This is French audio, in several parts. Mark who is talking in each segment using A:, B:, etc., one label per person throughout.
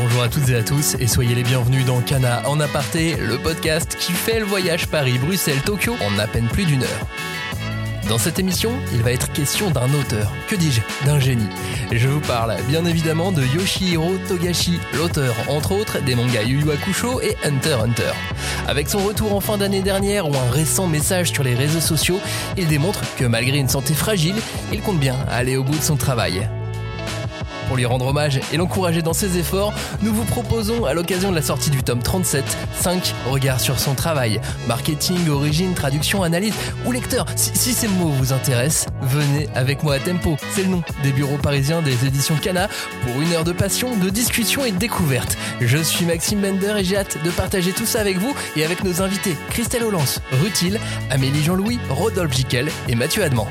A: Bonjour à toutes et à tous et soyez les bienvenus dans Cana en aparté, le podcast qui fait le voyage Paris-Bruxelles-Tokyo en à peine plus d'une heure. Dans cette émission, il va être question d'un auteur, que dis-je, d'un génie. Je vous parle bien évidemment de Yoshihiro Togashi, l'auteur entre autres des mangas Yu Yu Hakusho et Hunter Hunter. Avec son retour en fin d'année dernière ou un récent message sur les réseaux sociaux, il démontre que malgré une santé fragile, il compte bien aller au bout de son travail. Pour lui rendre hommage et l'encourager dans ses efforts, nous vous proposons, à l'occasion de la sortie du tome 37, 5 regards sur son travail. Marketing, origine, traduction, analyse ou lecteur. Si, ces mots vous intéressent, venez avec moi à Tempo. C'est le nom des bureaux parisiens des éditions Cana pour une heure de passion, de discussion et de découverte. Je suis Maxime Bender et j'ai hâte de partager tout ça avec vous et avec nos invités Christelle Hollance, Rutil, Amélie Jean-Louis, Rodolphe Jiquel et Mathieu Adman.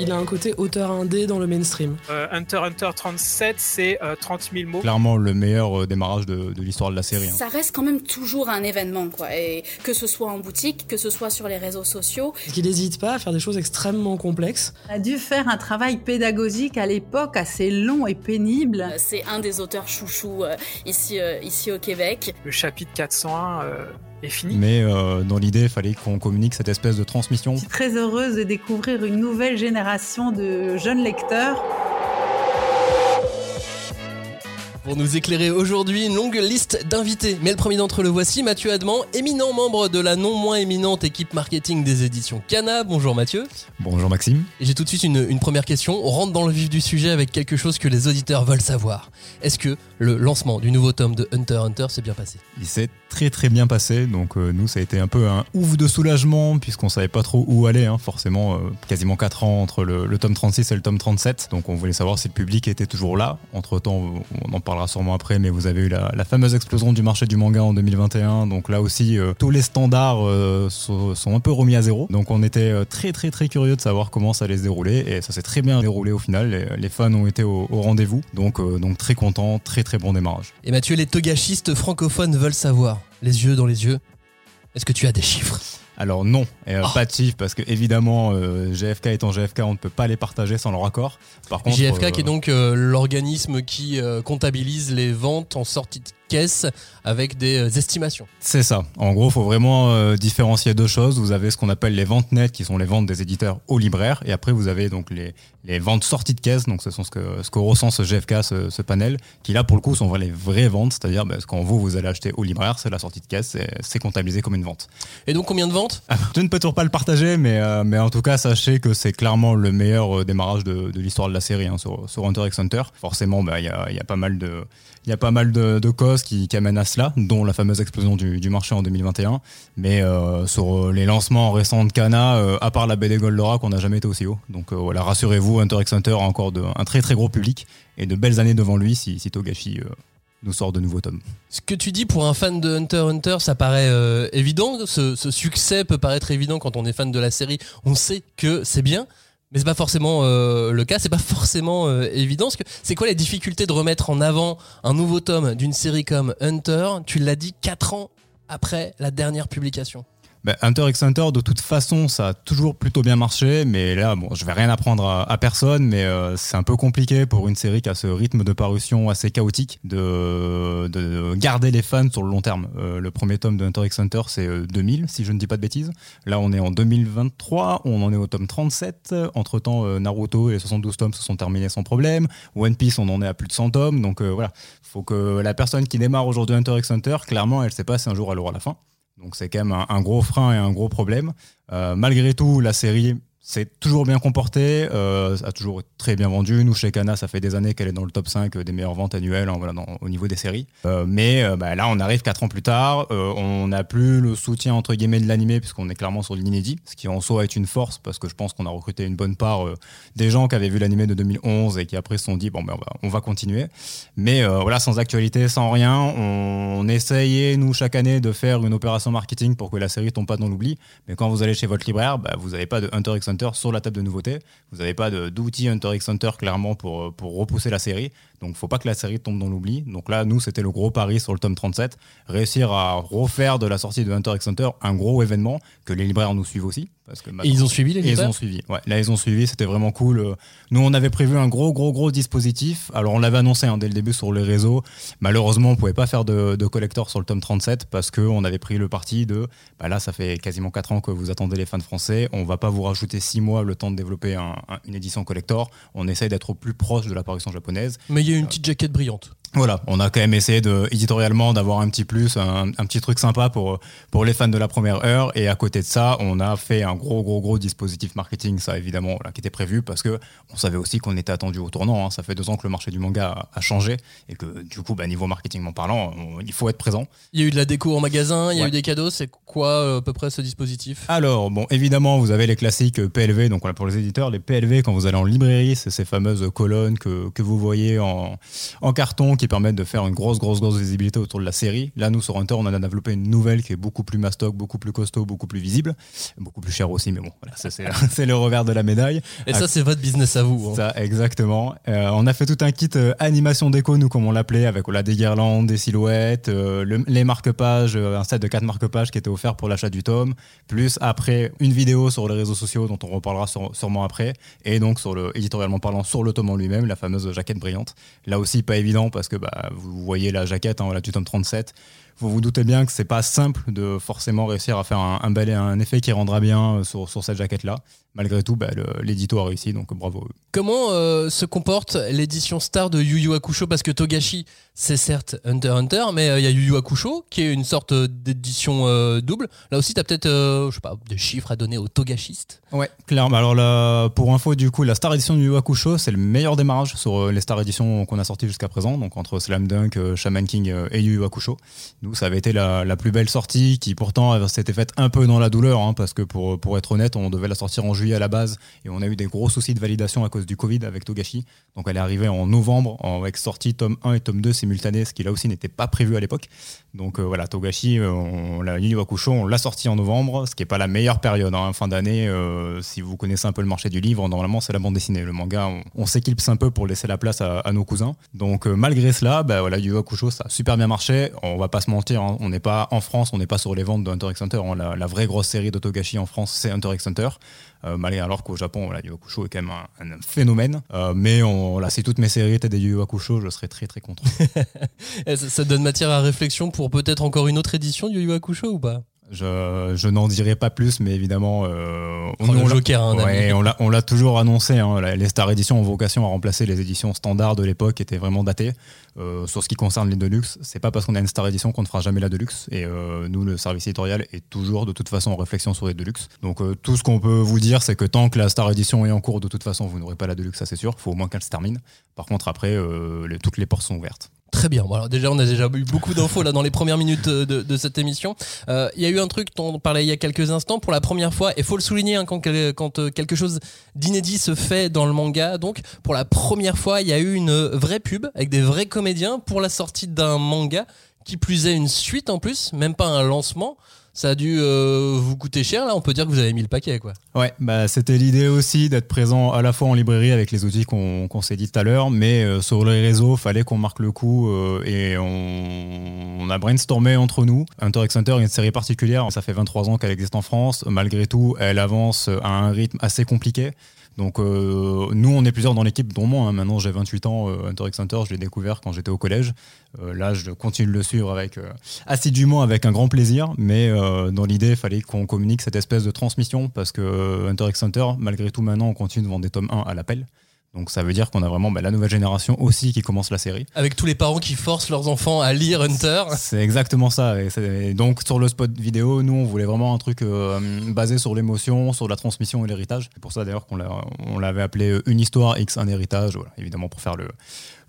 B: Il a un côté auteur indé dans le mainstream.
C: Euh, Hunter Hunter 37, c'est 30 000 mots.
D: Clairement le meilleur euh, démarrage de, de l'histoire de la série. hein.
E: Ça reste quand même toujours un événement, quoi. Et que ce soit en boutique, que ce soit sur les réseaux sociaux.
B: Parce qu'il n'hésite pas à faire des choses extrêmement complexes.
F: On a dû faire un travail pédagogique à l'époque assez long et pénible.
E: Euh, C'est un des auteurs chouchous euh, ici, euh, ici au Québec.
C: Le chapitre 401 euh, est fini.
D: Mais euh, dans l'idée, il fallait qu'on communique cette espèce de transmission.
F: Je suis très heureuse de découvrir une nouvelle génération de jeunes lecteurs.
A: Pour nous éclairer aujourd'hui, une longue liste d'invités. Mais le premier d'entre eux, le voici, Mathieu Adman, éminent membre de la non moins éminente équipe marketing des éditions Cana. Bonjour Mathieu.
D: Bonjour Maxime.
A: Et j'ai tout de suite une, une première question. On rentre dans le vif du sujet avec quelque chose que les auditeurs veulent savoir. Est-ce que le lancement du nouveau tome de Hunter Hunter s'est bien passé?
D: Il s'est très très bien passé, donc euh, nous ça a été un peu un ouf de soulagement puisqu'on savait pas trop où aller, hein. forcément euh, quasiment 4 ans entre le, le tome 36 et le tome 37, donc on voulait savoir si le public était toujours là. Entre temps, on en parlera sûrement après, mais vous avez eu la, fameuse explosion du marché du manga en 2021, donc là aussi euh, tous les standards euh, sont, un peu remis à zéro, donc on était euh, très très très curieux de savoir comment ça allait se dérouler. Et ça s'est très bien déroulé au final, les, fans ont été au, rendez-vous, donc, donc très content, très très bon démarrage.
A: Et Mathieu, les togashistes francophones veulent savoir, les yeux dans les yeux, est-ce que tu as des chiffres?
D: Alors non, euh,
A: Oh.
D: pas de chiffres parce que évidemment euh, GFK étant GFK, on ne peut pas les partager sans leur accord. Par contre,
A: JFK
D: euh,
A: qui est donc euh, l'organisme qui euh, comptabilise les ventes en sortie de caisse avec des euh, estimations.
D: c'est ça. En gros, faut vraiment euh, différencier deux choses. Vous avez ce qu'on appelle les ventes nettes, qui sont les ventes des éditeurs aux libraires, et après vous avez donc les, les ventes sorties de caisse. Donc ce sont ce que ce que ressent ce GFK, ce, ce panel, qui là pour le coup sont les vraies ventes, c'est-à-dire bah, quand vous vous allez acheter au libraire, c'est la sortie de caisse, c'est- comptabilisé comme une vente.
A: Et donc combien de ventes?
D: Je ne peux toujours pas le partager, mais, euh, mais en tout cas, sachez que c'est clairement le meilleur démarrage de, de l'histoire de la série hein, sur, sur Hunter x Hunter. Forcément, bah, il y, a, il y a pas mal de, il y a pas mal de, causes qui, amènent à cela, dont la fameuse explosion du, marché en 2021. Mais euh, sur euh, les lancements récents de Kana, euh, à part la BD Goldorak, on n'a jamais été aussi haut. Donc voilà, rassurez-vous, Hunter x Hunter a encore un très très gros public et de belles années devant lui si, si Togashi nous sort de nouveaux tomes.
A: Ce que tu dis pour un fan de Hunter x Hunter, ça paraît évident. Ce succès peut paraître évident quand on est fan de la série. On sait que c'est bien. Mais c'est pas forcément euh, le cas, c'est pas forcément euh, évident. C'est quoi les difficultés de remettre en avant un nouveau tome d'une série comme Hunter? Tu l'as dit, 4 ans après la dernière publication.
D: Ben, Hunter x Hunter, de toute façon, ça a toujours plutôt bien marché, mais là, bon, je vais rien apprendre à, personne, mais euh, c'est un peu compliqué pour une série qui a ce rythme de parution assez chaotique de, de garder les fans sur le long terme. Euh, le premier tome de Hunter x Hunter, c'est euh, 2000, si je ne dis pas de bêtises. Là, on est en 2023, on en est au tome 37. Entre temps, Naruto et les 72 tomes se sont terminés sans problème. One Piece, on en est à plus de 100 tomes, donc euh, voilà. Faut que la personne qui démarre aujourd'hui Hunter x Hunter, clairement, elle sait pas si un jour elle aura la fin. Donc c'est quand même un, gros frein et un gros problème. Euh, malgré tout, la série s'est toujours bien comportée, euh, a toujours très bien vendu. Nous, chez Kana, ça fait des années qu'elle est dans le top 5 des meilleures ventes annuelles hein, voilà, au niveau des séries. Euh, mais euh, bah, là, on arrive 4 ans plus tard. euh, on n'a plus le soutien entre guillemets de l'animé puisqu'on est clairement sur l'inédit, ce qui en soi est une force parce que je pense qu'on a recruté une bonne part euh, des gens qui avaient vu l'animé de 2011 et qui après se sont dit bon ben on va, on va continuer. Mais euh, voilà, sans actualité, sans rien, on, on essayait nous chaque année de faire une opération marketing pour que la série tombe pas dans l'oubli. Mais quand vous allez chez votre libraire, bah, vous n'avez pas de Hunter x Sur la table de nouveautés. Vous n'avez pas d'outil Hunter x Hunter clairement pour, pour repousser la série. Donc, faut pas que la série tombe dans l'oubli. Donc là, nous, c'était le gros pari sur le tome 37. Réussir à refaire de la sortie de Hunter x Hunter un gros événement, que les libraires nous suivent aussi. Parce que
A: Et ils ont suivi les
D: et ils
A: libraires
D: ont suivi. Ouais, là, ils ont suivi. C'était vraiment cool. Nous, on avait prévu un gros, gros, gros dispositif. Alors, on l'avait annoncé hein, dès le début sur les réseaux. Malheureusement, on pouvait pas faire de, de collector sur le tome 37 parce qu'on avait pris le parti de bah là, ça fait quasiment 4 ans que vous attendez les fans français. On va pas vous rajouter 6 mois le temps de développer un- un- une édition collector. On essaye d'être au plus proche de l'apparition japonaise.
A: Mais a une petite jaquette brillante.
D: Voilà, on a quand même essayé de, éditorialement d'avoir un petit plus, un, un petit truc sympa pour, pour les fans de la première heure. Et à côté de ça, on a fait un gros, gros, gros dispositif marketing, ça évidemment, qui était prévu parce que on savait aussi qu'on était attendu au tournant. hein. Ça fait deux ans que le marché du manga a, a changé et que du coup, bah, niveau marketing en parlant, on- il faut être présent.
A: Il y a eu de la déco en magasin, il y a
D: Ouais.
A: eu des cadeaux. C'est quoi euh, à peu près ce dispositif?
D: Alors, bon, évidemment, vous avez les classiques PLV, donc voilà, pour les éditeurs, les PLV, quand vous allez en librairie, c'est ces fameuses colonnes que, que vous voyez en, en carton qui permettent de faire une grosse, grosse, grosse visibilité autour de la série. Là, nous, sur Hunter, on en a développé une nouvelle qui est beaucoup plus mastoc, beaucoup plus costaud, beaucoup plus visible, beaucoup plus cher aussi, mais bon, voilà, c'est le revers de la médaille.
A: Et ça, c'est votre business à vous. hein.
D: Ça, exactement. Euh, on a fait tout un kit euh, animation déco, nous, comme on l'appelait, avec voilà, des guirlandes, des silhouettes, euh, le- les marque-pages, euh, un set de quatre marque-pages qui était offert pour l'achat du tome, plus après une vidéo sur les réseaux sociaux dont on reparlera sur- sûrement après, et donc sur le, éditorialement parlant, sur le tome en lui-même, la fameuse jaquette brillante. Là aussi, pas évident parce que bah, vous voyez la jaquette hein, voilà, du tome 37. Vous vous doutez bien que c'est pas simple de forcément réussir à faire un, un, effet qui rendra bien euh, sur, sur cette jaquette-là. Malgré tout, bah, l'édito a réussi, donc bravo.
A: Comment euh, se comporte l'édition star de Yu Yu Hakusho? Parce que Togashi, c'est certes Hunter x Hunter, mais euh, il y a Yu Yu Hakusho qui est une sorte euh, d'édition euh, double. Là aussi, tu as peut-être euh, je sais pas, des chiffres à donner aux Togashistes.
D: Ouais, clairement. Alors là, pour info, du coup, la Star Edition du Yu Yu Hakusho, c'est le meilleur démarrage sur euh, les Star Editions qu'on a sorties jusqu'à présent, donc entre Slam Dunk, euh, Shaman King euh, et Yu Yu Hakusho. Nous, ça avait été la, la plus belle sortie, qui pourtant s'était faite un peu dans la douleur, hein, parce que pour, pour être honnête, on devait la sortir en juillet à la base, et on a eu des gros soucis de validation à cause du Covid avec Togashi. Donc elle est arrivée en novembre, avec sortie tome 1 et tome 2 simultanés, ce qui là aussi n'était pas prévu à l'époque. Donc euh, voilà, Togashi, euh, on, la Hakusho, on l'a sorti en novembre, ce qui est pas la meilleure période, hein, fin d'année. euh, si vous connaissez un peu le marché du livre, normalement c'est la bande dessinée. Le manga, on, on s'équilibre un peu pour laisser la place à, nos cousins. Donc malgré cela, bah, voilà, Yu Hakusho, ça a super bien marché. On va pas se mentir, hein, on n'est pas en France, on n'est pas sur les ventes de x Hunter. hein. La, la vraie grosse série de Togashi en France, c'est Hunter x Hunter. Euh, malgré alors qu'au Japon, voilà, Yu Hakusho est quand même un, un phénomène. Euh, mais on, là, si toutes mes séries étaient des Yu Hakusho, je serais très très content.
A: Et ça, ça donne matière à réflexion pour peut-être encore une autre édition de Yu Yu Hakusho ou pas?
D: Je, je n'en dirai pas plus, mais évidemment, euh,
A: Joker, hein,
D: ouais, on l'a, on l'a toujours annoncé. hein, les Star Edition ont vocation à remplacer les éditions standards de l'époque, qui étaient vraiment datées. Euh, sur ce qui concerne les Deluxe, c'est pas parce qu'on a une Star Edition qu'on ne fera jamais la Deluxe. Et euh, nous, le service éditorial est toujours de toute façon en réflexion sur les Deluxe. Donc tout ce qu'on peut vous dire, c'est que tant que la Star Edition est en cours, de toute façon, vous n'aurez pas la Deluxe, ça c'est sûr. Il faut au moins qu'elle se termine. Par contre, après, les- toutes les portes sont ouvertes.
A: Très bien. Déjà, on a déjà eu beaucoup d'infos là dans les premières minutes euh, de, cette émission. Euh, Il y a eu un truc dont on parlait il y a quelques instants. Pour la première fois, et faut le souligner hein, quand, quel- quand euh, quelque chose d'inédit se fait dans le manga. Donc, pour la première fois, il y a eu une vraie pub avec des vrais comédiens pour la sortie d'un manga. Qui plus est une suite en plus, même pas un lancement. Ça a dû euh, vous coûter cher. Là, on peut dire que vous avez mis le paquet, quoi.
D: Ouais, bah, c'était l'idée aussi d'être présent à la fois en librairie avec les outils qu'on s'est dit tout à l'heure, mais euh, sur les réseaux, fallait qu'on marque le coup euh, et on, on a brainstormé entre nous. Hunter x Hunter est une série particulière, ça fait 23 ans qu'elle existe en France. Malgré tout, elle avance à un rythme assez compliqué. Donc euh, nous, on est plusieurs dans l'équipe, dont moi. hein. Maintenant, j'ai 28 ans. Hunter x Hunter, je l'ai découvert quand j'étais au collège. Euh, là, je continue de le suivre avec euh, assidûment, avec un grand plaisir. Mais dans l'idée, il fallait qu'on communique cette espèce de transmission parce que Hunter x Hunter, malgré tout, maintenant, on continue de vendre des tomes 1 à l'appel. Donc ça veut dire qu'on a vraiment bah, la nouvelle génération aussi qui commence la série.
A: Avec tous les parents qui forcent leurs enfants à lire Hunter.
D: C'est exactement ça. Et, donc sur le spot vidéo, nous on voulait vraiment un truc euh, basé sur l'émotion, sur la transmission et l'héritage. C'est pour ça d'ailleurs qu'on l'a- on l'avait appelé euh, une histoire X un héritage. Voilà, évidemment pour faire le,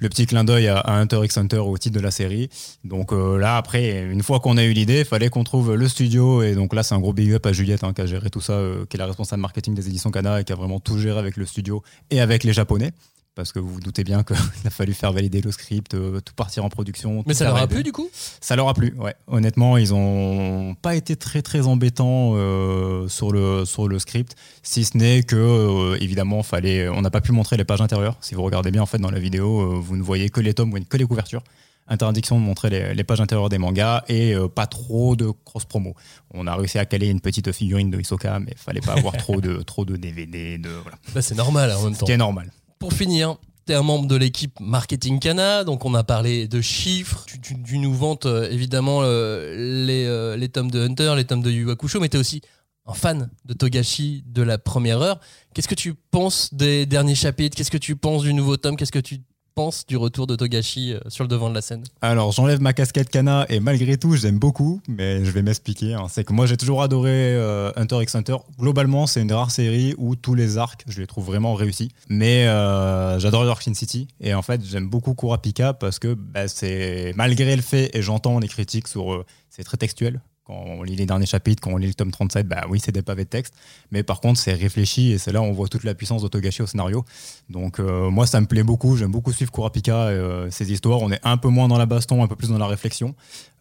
D: le petit clin d'œil à, Hunter x Hunter au titre de la série. Donc euh, là après, une fois qu'on a eu l'idée, il fallait qu'on trouve le studio. Et donc là c'est un gros big up à Juliette hein, qui a géré tout ça, euh, qui est la responsable marketing des éditions Kana et qui a vraiment tout géré avec le studio et avec les japonais parce que vous vous doutez bien qu'il a fallu faire valider le script, euh, tout partir en production.
A: Mais ça leur a plu du coup?
D: Ça leur a plu, ouais. Honnêtement, ils ont pas été très très embêtants euh, sur, le, sur le script, si ce n'est que, euh, évidemment, fallait, on n'a pas pu montrer les pages intérieures. Si vous regardez bien en fait dans la vidéo, vous ne voyez que les tomes, que les couvertures. Interdiction de montrer les, pages intérieures des mangas et pas trop de cross-promo. On a réussi à caler une petite figurine de Hisoka, mais il fallait pas avoir trop de, trop de DVD. De, voilà.
A: Bah, c'est normal en même temps.
D: Ce qui est normal.
A: Pour finir, tu es un membre de l'équipe Marketing Cana, donc on a parlé de chiffres. Tu, nous vantes euh, évidemment euh, les, euh, les, tomes de Hunter, les tomes de Yu Hakusho, mais tu es aussi un fan de Togashi de la première heure. Qu'est-ce que tu penses des derniers chapitres? Qu'est-ce que tu penses du nouveau tome? Qu'est-ce que tu penses du retour de Togashi euh, sur le devant de la scène
D: Alors, j'enlève ma casquette Kana et malgré tout, j'aime beaucoup, mais je vais m'expliquer. Hein. C'est que moi, j'ai toujours adoré euh, Hunter x Hunter. Globalement, c'est une des rares séries où tous les arcs, je les trouve vraiment réussis. Mais euh, j'adore York City et en fait, j'aime beaucoup Kurapika parce que bah, c'est malgré le fait, et j'entends les critiques sur. c'est très textuel, on lit les derniers chapitres, quand on lit le tome 37, bah oui, c'est des pavés de texte. Mais par contre, c'est réfléchi et c'est là où on voit toute la puissance d'Otogashi au scénario. Donc, euh, moi, ça me plaît beaucoup. J'aime beaucoup suivre Kurapika et euh, ses histoires. On est un peu moins dans la baston, un peu plus dans la réflexion.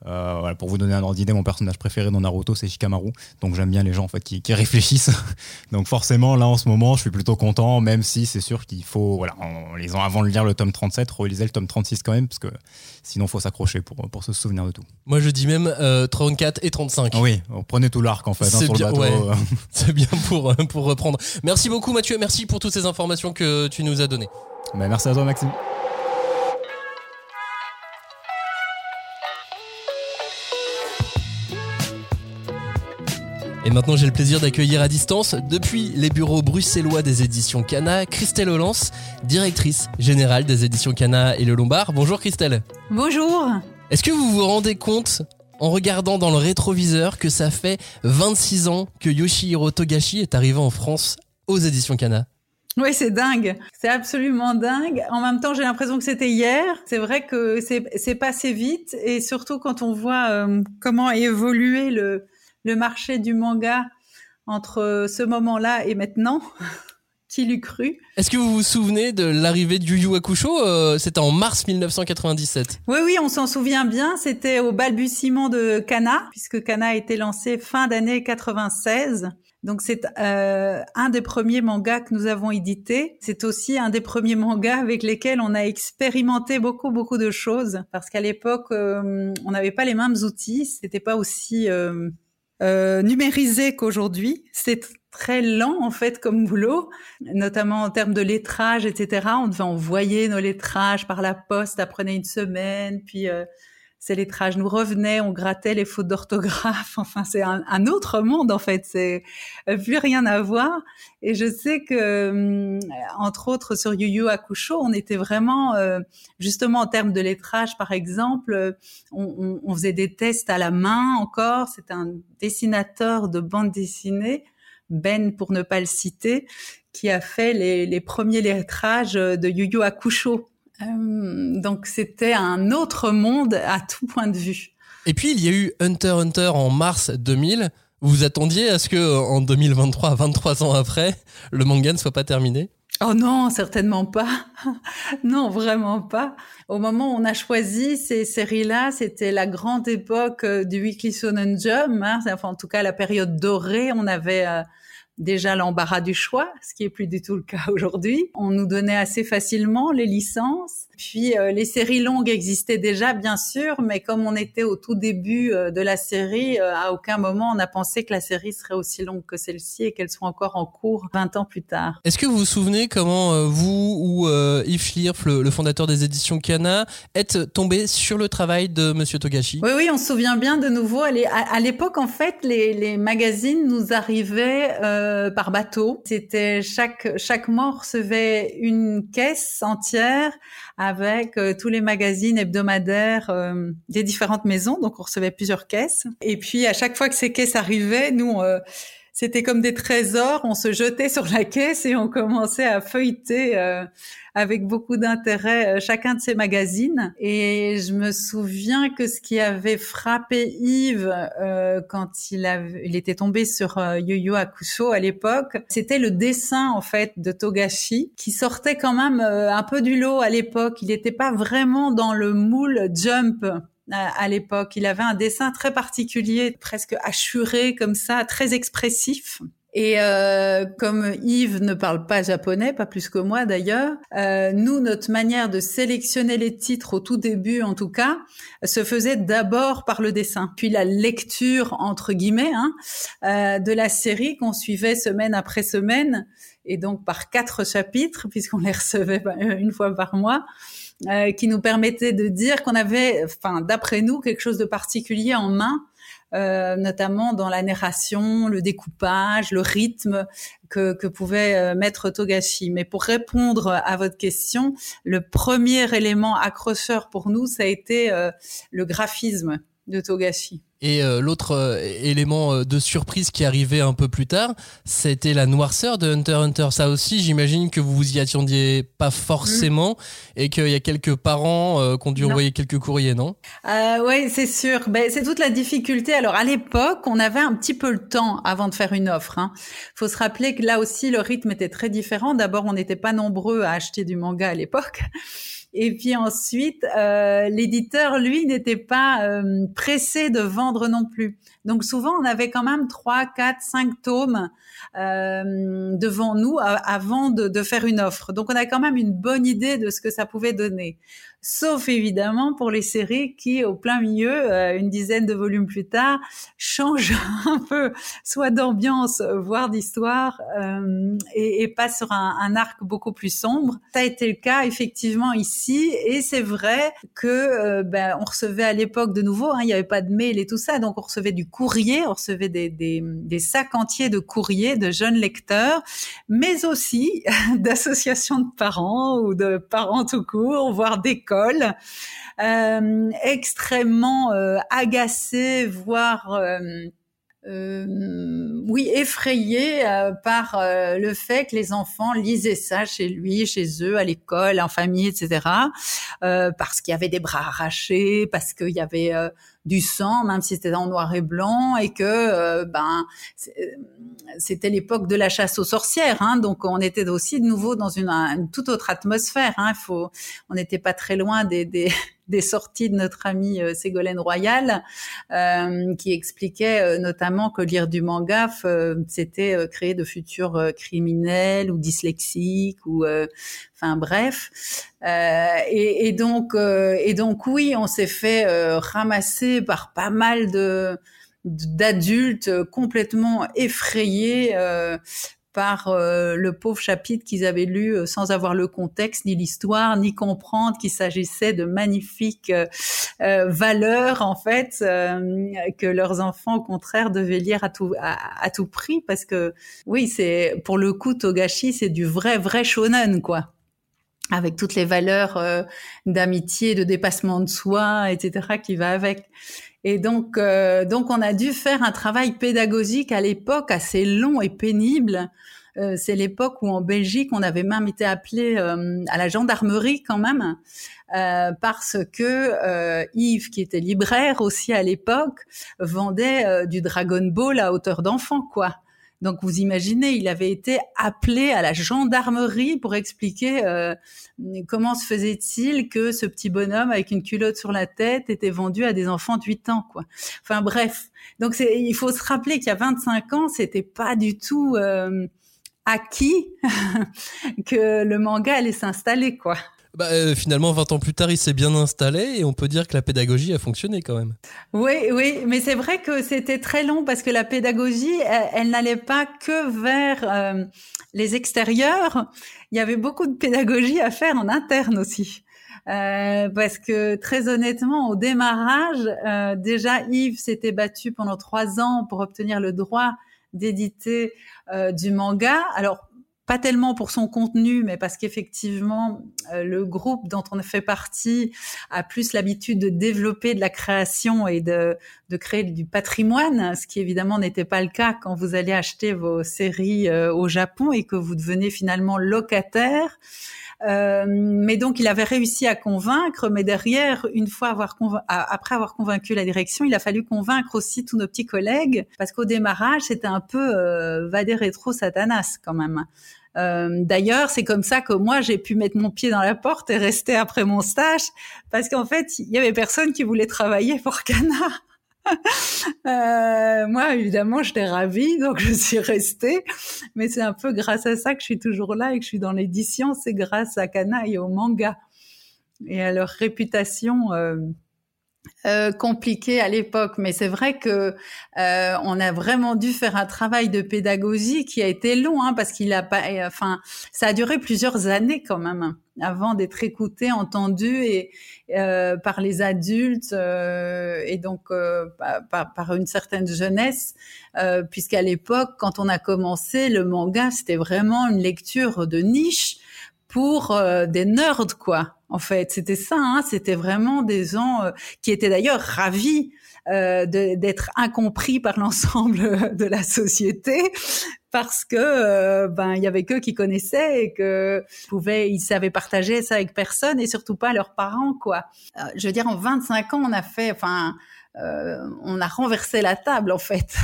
D: Euh, pour vous donner un ordre d'idée, mon personnage préféré dans Naruto, c'est Shikamaru. Donc, j'aime bien les gens en fait, qui, réfléchissent. Donc, forcément, là, en ce moment, je suis plutôt content, même si c'est sûr qu'il faut, voilà, en lisant avant de lire le tome 37, relisez le tome 36 quand même, parce que sinon, il faut s'accrocher pour, pour se souvenir de tout.
A: Moi, je dis même 34 et 35.
D: Oui, prenez tout l'arc en fait hein, le bateau.
A: c'est bien pour, pour reprendre. Merci beaucoup, Mathieu. Merci pour toutes ces informations que tu nous as données.
D: Bah, merci à toi, Maxime.
A: Et maintenant, j'ai le plaisir d'accueillir à distance, depuis les bureaux bruxellois des éditions Cana, Christelle Hollance, directrice générale des éditions Cana et Le Lombard. Bonjour Christelle.
F: Bonjour.
A: Est-ce que vous vous rendez compte en regardant dans le rétroviseur que ça fait 26 ans que Yoshihiro Togashi est arrivé en France aux éditions Cana?
F: Oui, c'est dingue. C'est absolument dingue. En même temps, j'ai l'impression que c'était hier. C'est vrai que c'est passé vite et surtout quand on voit euh, comment a évolué le, le marché du manga entre ce moment-là et maintenant. Qui l'eût cru?
A: Est-ce que vous vous souvenez de l'arrivée du Yu Hakusho euh, C'était en mars 1997.
F: Oui, oui, on s'en souvient bien. C'était au balbutiement de Kana, puisque Kana a été lancé fin d'année 96. Donc c'est euh, un des premiers mangas que nous avons édité. C'est aussi un des premiers mangas avec lesquels on a expérimenté beaucoup beaucoup de choses parce qu'à l'époque euh, on n'avait pas les mêmes outils, c'était pas aussi euh, numérisé qu'aujourd'hui. C'est très lent en fait comme boulot, notamment en termes de lettrage, etc. On devait envoyer nos lettrages par la poste, ça prenait une semaine, puis euh, ces lettrages nous revenaient, on grattait les fautes d'orthographe. Enfin, c'est un, autre monde en fait. C'est euh, plus rien à voir. Et je sais que, hum, entre autres, sur Yu Yu on était vraiment, euh, justement en termes de lettrage, par exemple, on, on, faisait des tests à la main encore. C'est un dessinateur de bande dessinée, Ben pour ne pas le citer, qui a fait les, les premiers lettrages de Yu Yu Hakusho euh, donc c'était un autre monde à tout point de vue.
A: Et puis il y a eu Hunter Hunter en mars 2000. Vous vous attendiez à ce que en 2023, 23 ans après, le manga ne soit pas terminé?
F: Oh non, certainement pas. non, vraiment pas. Au moment où on a choisi ces séries-là, c'était la grande époque euh, du Weekly Shonen Jump. Hein. Enfin, en tout cas, la période dorée. On avait euh, déjà l'embarras du choix, ce qui est plus du tout le cas aujourd'hui. On nous donnait assez facilement les licences. Puis euh, les séries longues existaient déjà, bien sûr, mais comme on était au tout début euh, de la série, euh, à aucun moment on a pensé que la série serait aussi longue que celle-ci et qu'elle soit encore en cours 20 ans plus tard.
A: Est-ce que vous vous souvenez comment vous ou Yves Schlierf, le, fondateur des éditions Kana, êtes tombé sur le travail de Monsieur Togashi?
F: Oui, oui, on se souvient bien de nouveau. À l'époque, en fait, les, les, magazines nous arrivaient par bateau. C'était chaque chaque mois on recevait une caisse entière avec euh, tous les magazines hebdomadaires euh, des différentes maisons. Donc, on recevait plusieurs caisses. Et puis, à chaque fois que ces caisses arrivaient, nous, euh, c'était comme des trésors. On se jetait sur la caisse et on commençait à feuilleter euh, avec beaucoup d'intérêt euh, chacun de ces magazines. Et je me souviens que ce qui avait frappé Yves euh, quand il, avait, il était tombé sur Yu Yu Hakusho à l'époque, c'était le dessin en fait de Togashi qui sortait quand même un peu du lot à l'époque. Il n'était pas vraiment dans le moule Jump à, l'époque. Il avait un dessin très particulier, presque assuré comme ça, très expressif. Et euh, comme Yves ne parle pas japonais, pas plus que moi d'ailleurs, euh, nous, notre manière de sélectionner les titres au tout début, en tout cas, se faisait d'abord par le dessin, puis la lecture entre guillemets hein, euh, de la série qu'on suivait semaine après semaine, et donc par quatre chapitres puisqu'on les recevait bah, une fois par mois. Euh, qui nous permettait de dire qu'on avait, enfin, d'après nous, quelque chose de particulier en main, euh, notamment dans la narration, le découpage, le rythme que, que pouvait euh, mettre Togashi. Mais pour répondre à votre question, le premier élément accrocheur pour nous, ça a été euh, le graphisme de Togashi.
A: Et euh, l'autre euh, élément euh, de surprise qui arrivait un peu plus tard, c'était la noirceur de Hunter Hunter. Ça aussi, j'imagine que vous vous y attendiez pas forcément et qu'il y a quelques parents qui ont dû envoyer quelques courriers, non?
F: Oui, c'est sûr. Ben, c'est toute la difficulté. Alors à l'époque, on avait un petit peu le temps avant de faire une offre. Il hein. faut se rappeler que là aussi, le rythme était très différent. D'abord, on n'était pas nombreux à acheter du manga à l'époque. Et puis ensuite, euh, l'éditeur, lui, n'était pas euh, pressé de vendre non plus. Donc souvent, on avait quand même trois, quatre, cinq tomes euh, devant nous avant de, de, faire une offre. Donc on a quand même une bonne idée de ce que ça pouvait donner sauf évidemment pour les séries qui, au plein milieu, euh, une dizaine de volumes plus tard, changent un peu, soit d'ambiance, voire d'histoire, euh, et, et passent sur un, un, arc beaucoup plus sombre. Ça a été le cas effectivement ici, et c'est vrai que euh, ben, on recevait à l'époque de nouveau, hein, il n'y avait pas de mail et tout ça, donc on recevait du courrier, on recevait des, des, des sacs entiers de courriers de jeunes lecteurs, mais aussi d'associations de parents ou de parents tout court, voire des euh, extrêmement euh, agacé, voire euh, oui, effrayé par le fait que les enfants lisaient ça chez lui, chez eux, à l'école, en famille, etc. parce qu'il y avait des bras arrachés, parce qu'il y avait du sang, même si c'était en noir et blanc, et que ben c'était l'époque de la chasse aux sorcières, hein, donc on était aussi de nouveau dans une, une toute autre atmosphère. Hein, faut, on n'était pas très loin des, des des sorties de notre amie euh, Ségolène Royal, euh, qui expliquait euh, notamment que lire du manga, c'était créer de futurs criminels ou dyslexiques ou, enfin bref. Et, et, donc, et donc oui, on s'est fait ramasser par pas mal de d'adultes complètement effrayés par euh, le pauvre chapitre qu'ils avaient lu euh, sans avoir le contexte ni l'histoire ni comprendre qu'il s'agissait de magnifiques euh, valeurs en fait que leurs enfants au contraire devaient lire à tout à, tout prix parce que oui c'est pour le coup Togashi c'est du vrai vrai shonen quoi avec toutes les valeurs d'amitié de dépassement de soi etc qui va avec et donc, euh, donc on a dû faire un travail pédagogique à l'époque assez long et pénible. Euh, c'est l'époque où en Belgique, on avait même été appelé euh, à la gendarmerie quand même, parce que Yves, qui était libraire aussi à l'époque, vendait du Dragon Ball à hauteur d'enfant, quoi. Donc vous imaginez, il avait été appelé à la gendarmerie pour expliquer euh, comment se faisait-il que ce petit bonhomme avec une culotte sur la tête était vendu à des enfants de 8 ans, quoi. Enfin bref, donc il faut se rappeler qu'il y a 25 ans, c'était pas du tout euh, acquis que le manga allait s'installer, quoi.
A: Bah, euh, finalement, 20 ans plus tard, il s'est bien installé et on peut dire que la pédagogie a fonctionné quand même.
F: Oui, oui, mais c'est vrai que c'était très long parce que la pédagogie, elle, n'allait pas que vers euh, les extérieurs. Il y avait beaucoup de pédagogie à faire en interne aussi. Euh, parce que très honnêtement, au démarrage, euh, déjà Yves s'était battu pendant trois ans pour obtenir le droit d'éditer du manga. Alors pas tellement pour son contenu, mais parce qu'effectivement, euh, le groupe dont on fait partie a plus l'habitude de développer de la création et de, de créer du patrimoine, ce qui évidemment n'était pas le cas quand vous allez acheter vos séries euh, au Japon et que vous devenez finalement locataire. Euh, mais donc, il avait réussi à convaincre, mais derrière, une fois avoir après avoir convaincu la direction, il a fallu convaincre aussi tous nos petits collègues, parce qu'au démarrage, c'était un peu euh, vader rétro satanas quand même. Euh, D'ailleurs, c'est comme ça que moi j'ai pu mettre mon pied dans la porte et rester après mon stage, parce qu'en fait, il y avait personne qui voulait travailler pour Cana. euh, moi, évidemment, j'étais ravie, donc je suis restée. Mais c'est un peu grâce à ça que je suis toujours là et que je suis dans l'édition. C'est grâce à Kana et au manga et à leur réputation. Euh, euh, compliqué à l'époque, mais c'est vrai que euh, on a vraiment dû faire un travail de pédagogie qui a été long, hein, parce qu'il a pas, enfin, ça a duré plusieurs années quand même avant d'être écouté, entendu et euh, par les adultes euh, et donc euh, par, par, une certaine jeunesse, euh, puisqu'à l'époque, quand on a commencé, le manga c'était vraiment une lecture de niche pour euh, des nerds quoi en fait. C'était ça hein, c'était vraiment des gens euh, qui étaient d'ailleurs ravis euh, d'être incompris par l'ensemble de la société parce que euh, ben il y avait qu'eux qui connaissaient et que pouvaient ils savaient partager ça avec personne et surtout pas leurs parents quoi. Je veux dire en 25 ans on a fait enfin on a renversé la table en fait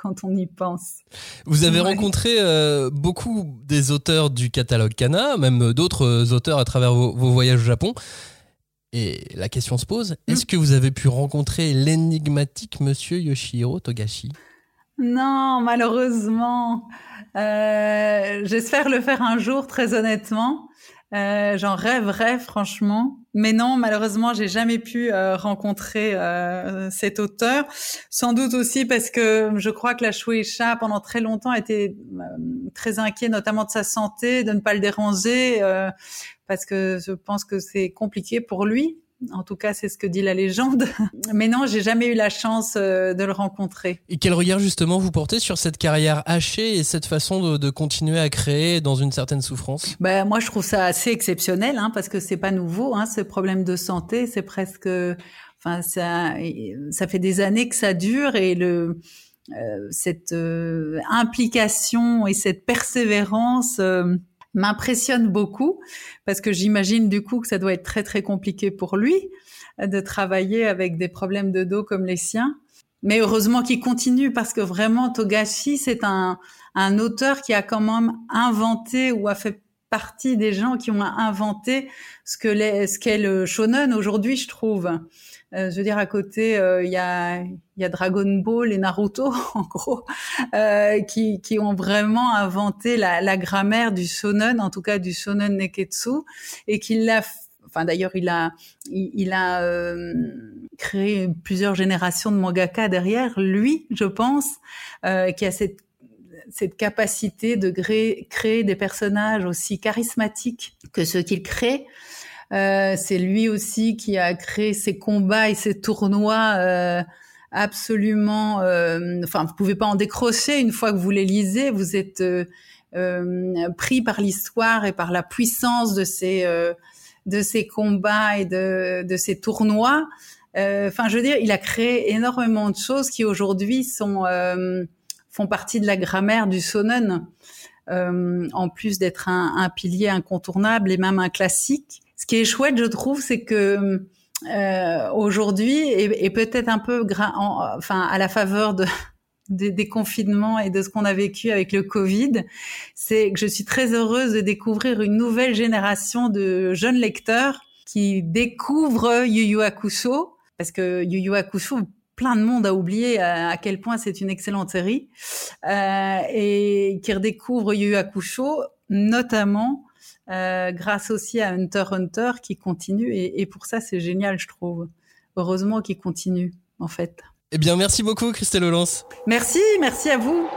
F: quand on y pense.
A: Vous avez rencontré euh, beaucoup des auteurs du catalogue Kana, même d'autres auteurs à travers vos, voyages au Japon. Et la question se pose, mm. est-ce que vous avez pu rencontrer l'énigmatique monsieur Yoshihiro Togashi?
F: Non, malheureusement. Euh, j'espère le faire un jour, très honnêtement. Euh, j'en rêverais franchement, mais non, malheureusement, j'ai jamais pu euh, rencontrer euh, cet auteur. Sans doute aussi parce que je crois que la Shueisha pendant très longtemps était très inquiet, notamment de sa santé, de ne pas le déranger, parce que je pense que c'est compliqué pour lui. En tout cas, c'est ce que dit la légende. Mais non, j'ai jamais eu la chance euh, de le rencontrer.
A: Et quel regard justement vous portez sur cette carrière hachée et cette façon de, continuer à créer dans une certaine souffrance?
F: Ben moi, je trouve ça assez exceptionnel, hein, parce que c'est pas nouveau. Hein, ce problème de santé, c'est presque, enfin, ça, ça fait des années que ça dure et le euh, cette euh, implication et cette persévérance m'impressionne beaucoup parce que j'imagine du coup que ça doit être très très compliqué pour lui de travailler avec des problèmes de dos comme les siens. Mais heureusement qu'il continue parce que vraiment Togashi c'est un, un auteur qui a quand même inventé ou a fait partie des gens qui ont inventé ce que ce qu'est le shonen aujourd'hui, je trouve. Euh, je veux dire, à côté, euh, il y, a, y a Dragon Ball et Naruto, en gros, euh, qui, qui ont vraiment inventé la, la grammaire du shonen, en tout cas du shonen neketsu, et qui l'a enfin d'ailleurs il a il, a euh, créé plusieurs générations de mangaka derrière lui je pense euh, qui a cette cette capacité de créer, créer des personnages aussi charismatiques que ceux qu'il crée euh, c'est lui aussi qui a créé ces combats et ces tournois euh, absolument. Euh, enfin, vous pouvez pas en décrocher une fois que vous les lisez. Vous êtes pris par l'histoire et par la puissance de ces de ces combats et de, de ces tournois. Enfin, je veux dire, il a créé énormément de choses qui aujourd'hui sont font partie de la grammaire du sonen. en plus d'être un, un, pilier incontournable et même un classique. Ce qui est chouette, je trouve, c'est que euh, aujourd'hui, et, peut-être un peu, enfin, à la faveur de, des, confinements et de ce qu'on a vécu avec le Covid, c'est que je suis très heureuse de découvrir une nouvelle génération de jeunes lecteurs qui découvrent Yu Yu Hakusho, parce que Yu Yu Hakusho, plein de monde a oublié à, quel point c'est une excellente série, euh, et qui redécouvrent Yu Yu Hakusho, notamment euh, grâce aussi à Hunter Hunter qui continue. Et, pour ça, c'est génial, je trouve. Heureusement qu'il continue, en fait.
A: Eh bien, merci beaucoup, Christelle Olance.
F: Merci, merci à vous.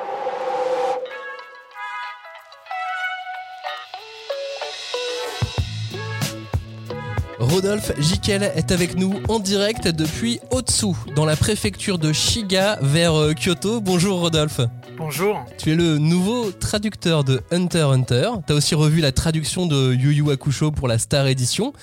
A: Rodolphe Jiquel est avec nous en direct depuis Otsu, dans la préfecture de Shiga, vers euh, Kyoto. Bonjour Rodolphe.
C: Bonjour.
A: Tu es le nouveau traducteur de Hunter Hunter. Tu as aussi revu la traduction de Yu Yu Hakusho pour la Star Edition.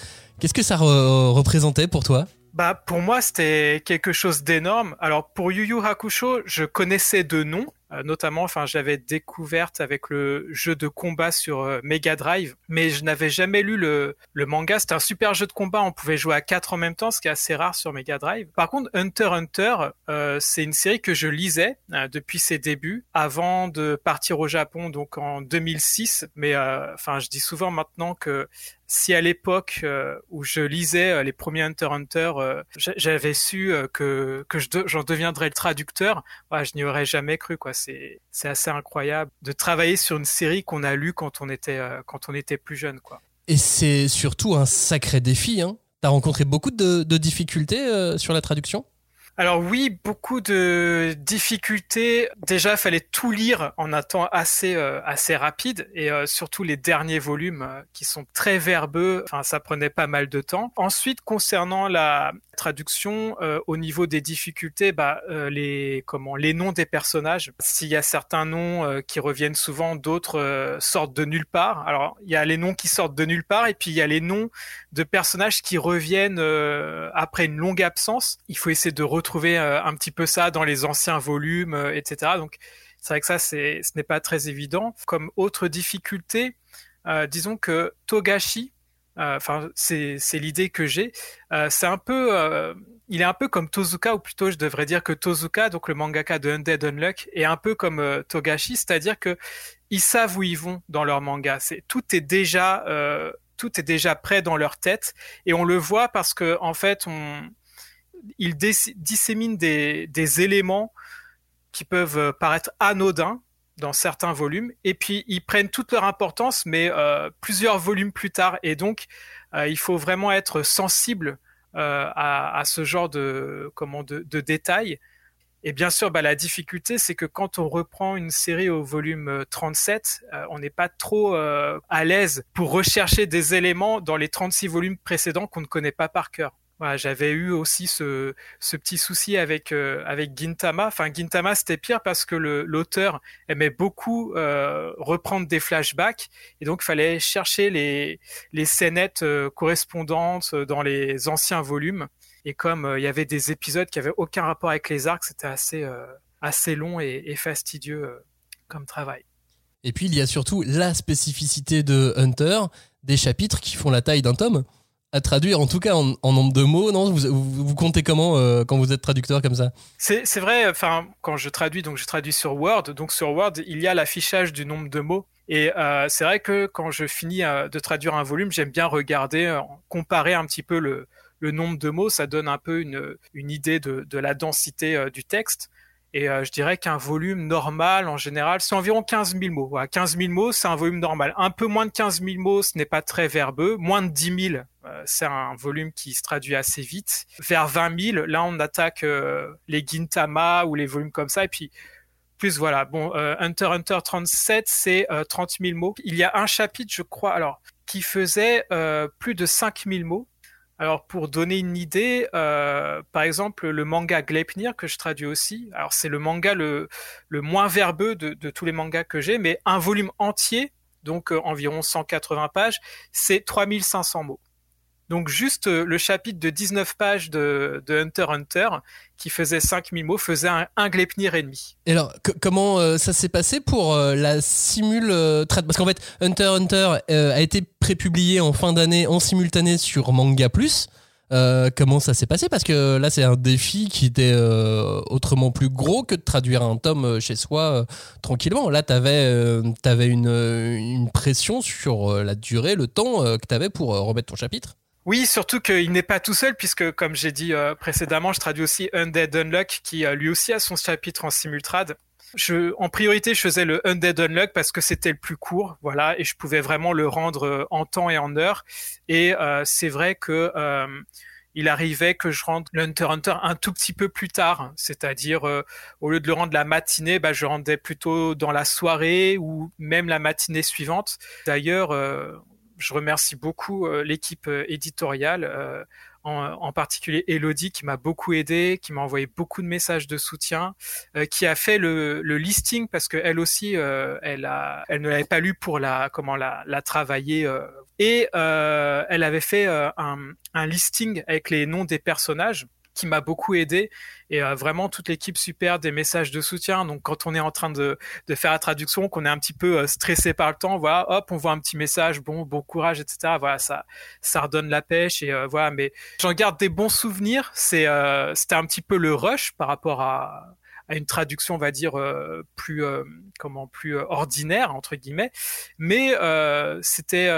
A: Qu'est-ce que ça représentait pour toi?
C: Bah pour moi c'était quelque chose d'énorme. Alors pour Yu Yu Hakusho, je connaissais de nom, euh, notamment, enfin, j'avais découverte avec le jeu de combat sur euh, Mega Drive, mais je n'avais jamais lu le, le manga. C'était un super jeu de combat, on pouvait jouer à quatre en même temps, ce qui est assez rare sur Mega Drive. Par contre, Hunter Hunter, euh, c'est une série que je lisais depuis ses débuts, avant de partir au Japon, donc en 2006. Mais enfin, je dis souvent maintenant que si à l'époque où je lisais les premiers Hunter Hunter, j'avais su que que j'en deviendrais le traducteur, je n'y aurais jamais cru c'est assez incroyable de travailler sur une série qu'on a lue quand on était euh, quand on était plus jeune quoi.
A: Et c'est surtout un sacré défi. Hein. T'as rencontré beaucoup de, difficultés euh, sur la traduction?
C: Alors oui, beaucoup de difficultés. Déjà, fallait tout lire en un temps assez euh, assez rapide et surtout les derniers volumes qui sont très verbeux. Enfin, ça prenait pas mal de temps. Ensuite, concernant la traduction, euh, au niveau des difficultés, bah, euh, les comment les noms des personnages. S'il y a certains noms euh, qui reviennent souvent, d'autres sortent de nulle part. Alors il y a les noms qui sortent de nulle part et puis il y a les noms de personnages qui reviennent après une longue absence. Il faut essayer de retrouver un petit peu ça dans les anciens volumes, etc. Donc c'est vrai que ça c'est ce n'est pas très évident. Comme autre difficulté, disons que Togashi enfin, c'est l'idée que j'ai. Euh, c'est un peu, euh, il est un peu comme Tozuka, ou plutôt je devrais dire que Tozuka, donc le mangaka de Undead Unluck, est un peu comme Togashi, c'est-à-dire que ils savent où ils vont dans leur manga. Tout est déjà tout est déjà prêt dans leur tête et on le voit parce que en fait ils disséminent des éléments qui peuvent paraître anodins dans certains volumes, et puis ils prennent toute leur importance, mais euh, plusieurs volumes plus tard, et donc euh, il faut vraiment être sensible euh, à, ce genre de, comment, de, détails. Et bien sûr, bah, la difficulté, c'est que quand on reprend une série au volume 37, on n'est pas trop à l'aise pour rechercher des éléments dans les 36 volumes précédents qu'on ne connaît pas par cœur j'avais eu aussi ce, petit souci avec euh, Gintama. Enfin, Gintama c'était pire parce que l'auteur aimait beaucoup euh, reprendre des flashbacks et donc il fallait chercher les les scénettes euh, correspondantes dans les anciens volumes. Et comme il y avait des épisodes qui avaient aucun rapport avec les arcs, c'était assez long et fastidieux comme travail.
A: Et puis il y a surtout la spécificité de Hunter, des chapitres qui font la taille d'un tome à traduire, en tout cas en, nombre de mots, non? Vous, vous, comptez comment euh, quand vous êtes traducteur comme ça?
C: C'est vrai, enfin, quand je traduis, donc je traduis sur Word, donc sur Word, il y a l'affichage du nombre de mots. Et euh, c'est vrai que quand je finis euh, de traduire un volume, j'aime bien regarder, comparer un petit peu le, nombre de mots, ça donne un peu une, idée de la densité du texte. Et euh, je dirais qu'un volume normal, en général, c'est environ 15 000 mots. Voilà, 15 000 mots, c'est un volume normal. Un peu moins de 15 000 mots, ce n'est pas très verbeux. Moins de 10 000, euh, c'est un volume qui se traduit assez vite. Vers 20 000, là, on attaque euh, les Gintama ou les volumes comme ça. Et puis, plus voilà. Bon, Hunter Hunter 37, c'est 30 000 mots. Il y a un chapitre, je crois, alors, qui faisait plus de 5 000 mots. Alors pour donner une idée, euh, par exemple le manga Gleipnir que je traduis aussi, alors c'est le manga le, moins verbeux de, de tous les mangas que j'ai, mais un volume entier, donc euh, environ 180 pages, c'est 3500 mots. Donc juste euh, le chapitre de 19 pages de, Hunter Hunter, qui faisait 5000 mots, faisait un, un et demi.
A: Et alors, comment euh, ça s'est passé pour euh, la simule Parce qu'en fait, Hunter Hunter a été prépublié en fin d'année en simultané sur Manga Plus. comment ça s'est passé? Parce que là, c'est un défi qui était autrement plus gros que de traduire un tome chez soi tranquillement. Là, tu avais, avais une, une, pression sur la durée, le temps que tu avais pour remettre ton chapitre.
C: Oui, surtout qu'il n'est pas tout seul, puisque comme j'ai dit euh, précédemment, je traduis aussi Undead Unluck, qui euh, lui aussi a son chapitre en simultrade. Je, en priorité, je faisais le Undead Unluck parce que c'était le plus court, voilà, et je pouvais vraiment le rendre euh, en temps et en heure. Et c'est vrai que il arrivait que je rende l'Hunter Hunter un tout petit peu plus tard, c'est-à-dire au lieu de le rendre la matinée, bah, je rendais plutôt dans la soirée ou même la matinée suivante. D'ailleurs, je remercie beaucoup l'équipe éditoriale en, particulier Elodie qui m'a beaucoup aidé, qui m'a envoyé beaucoup de messages de soutien, euh, qui a fait le, listing parce que elle aussi, euh, elle a, elle ne l'avait pas lu pour la comment la, la travailler euh, et elle avait fait un, un listing avec les noms des personnages qui m'a beaucoup aidé et euh, vraiment toute l'équipe super des messages de soutien. Donc quand on est en train de, de faire la traduction, qu'on est un petit peu euh, stressé par le temps, voilà, hop, on voit un petit message, bon, bon courage, etc. Voilà, ça, ça redonne la pêche et euh, voilà. Mais j'en garde des bons souvenirs. C'est, c'était un petit peu le rush par rapport à à une traduction, on va dire plus comment plus ordinaire entre guillemets, mais c'était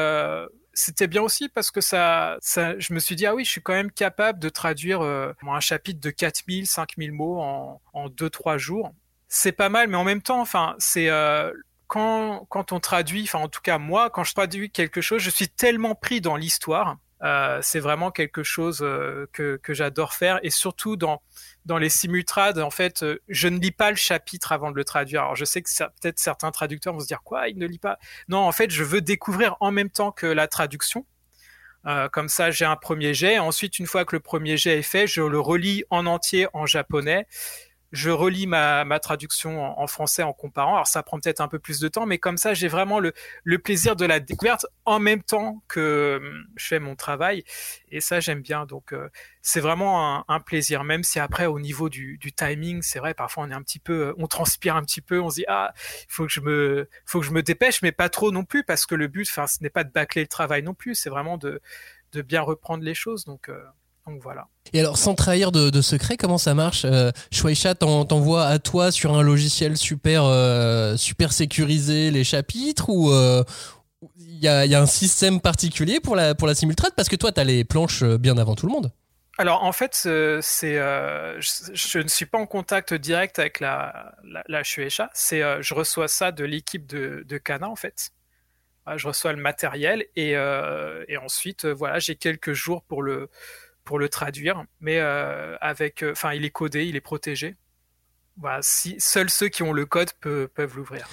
C: c'était bien aussi parce que ça, je me suis dit, ah oui, je suis quand même capable de traduire euh, un chapitre de 4000, 5000 mots en, en 2-3 jours. C'est pas mal, mais en même temps, enfin, c'est euh, quand, quand on traduit, enfin, en tout cas, moi, quand je traduis quelque chose, je suis tellement pris dans l'histoire. Euh, c'est vraiment quelque chose euh, que, que j'adore faire et surtout dans dans les simultrades, en fait, euh, je ne lis pas le chapitre avant de le traduire. Alors, je sais que peut-être certains traducteurs vont se dire quoi, il ne lit pas? Non, en fait, je veux découvrir en même temps que la traduction. Euh, comme ça, j'ai un premier jet. Ensuite, une fois que le premier jet est fait, je le relis en entier en japonais je relis ma, ma traduction en, français en comparant. Alors ça prend peut-être un peu plus de temps, mais comme ça, j'ai vraiment le, le, plaisir de la découverte en même temps que hum, je fais mon travail. Et ça, j'aime bien. Donc euh, c'est vraiment un, un, plaisir, même si après, au niveau du, du timing, c'est vrai, parfois on est un petit peu, on transpire un petit peu, on se dit ah, faut que je me, faut que je me dépêche, mais pas trop non plus, parce que le but, enfin, ce n'est pas de bâcler le travail non plus, c'est vraiment de, de bien reprendre les choses. Donc euh, donc voilà.
A: Et alors, sans trahir de, de secret, comment ça marche euh, Shueisha t'envoie à toi sur un logiciel super, euh, super sécurisé les chapitres ou euh, il y, a, y, a, un système particulier pour la, pour la simultrade? Parce que toi, tu as les planches euh, bien avant tout le monde.
C: Alors en fait, c'est je, je, ne suis pas en contact direct avec la, la, la Shueisha. C'est je reçois ça de l'équipe de, de Kana en fait. Je reçois le matériel et, et ensuite voilà, j'ai quelques jours pour le pour le traduire, mais euh, avec, euh, enfin, il est codé, il est protégé. Seuls ceux qui ont le code peuvent, l'ouvrir.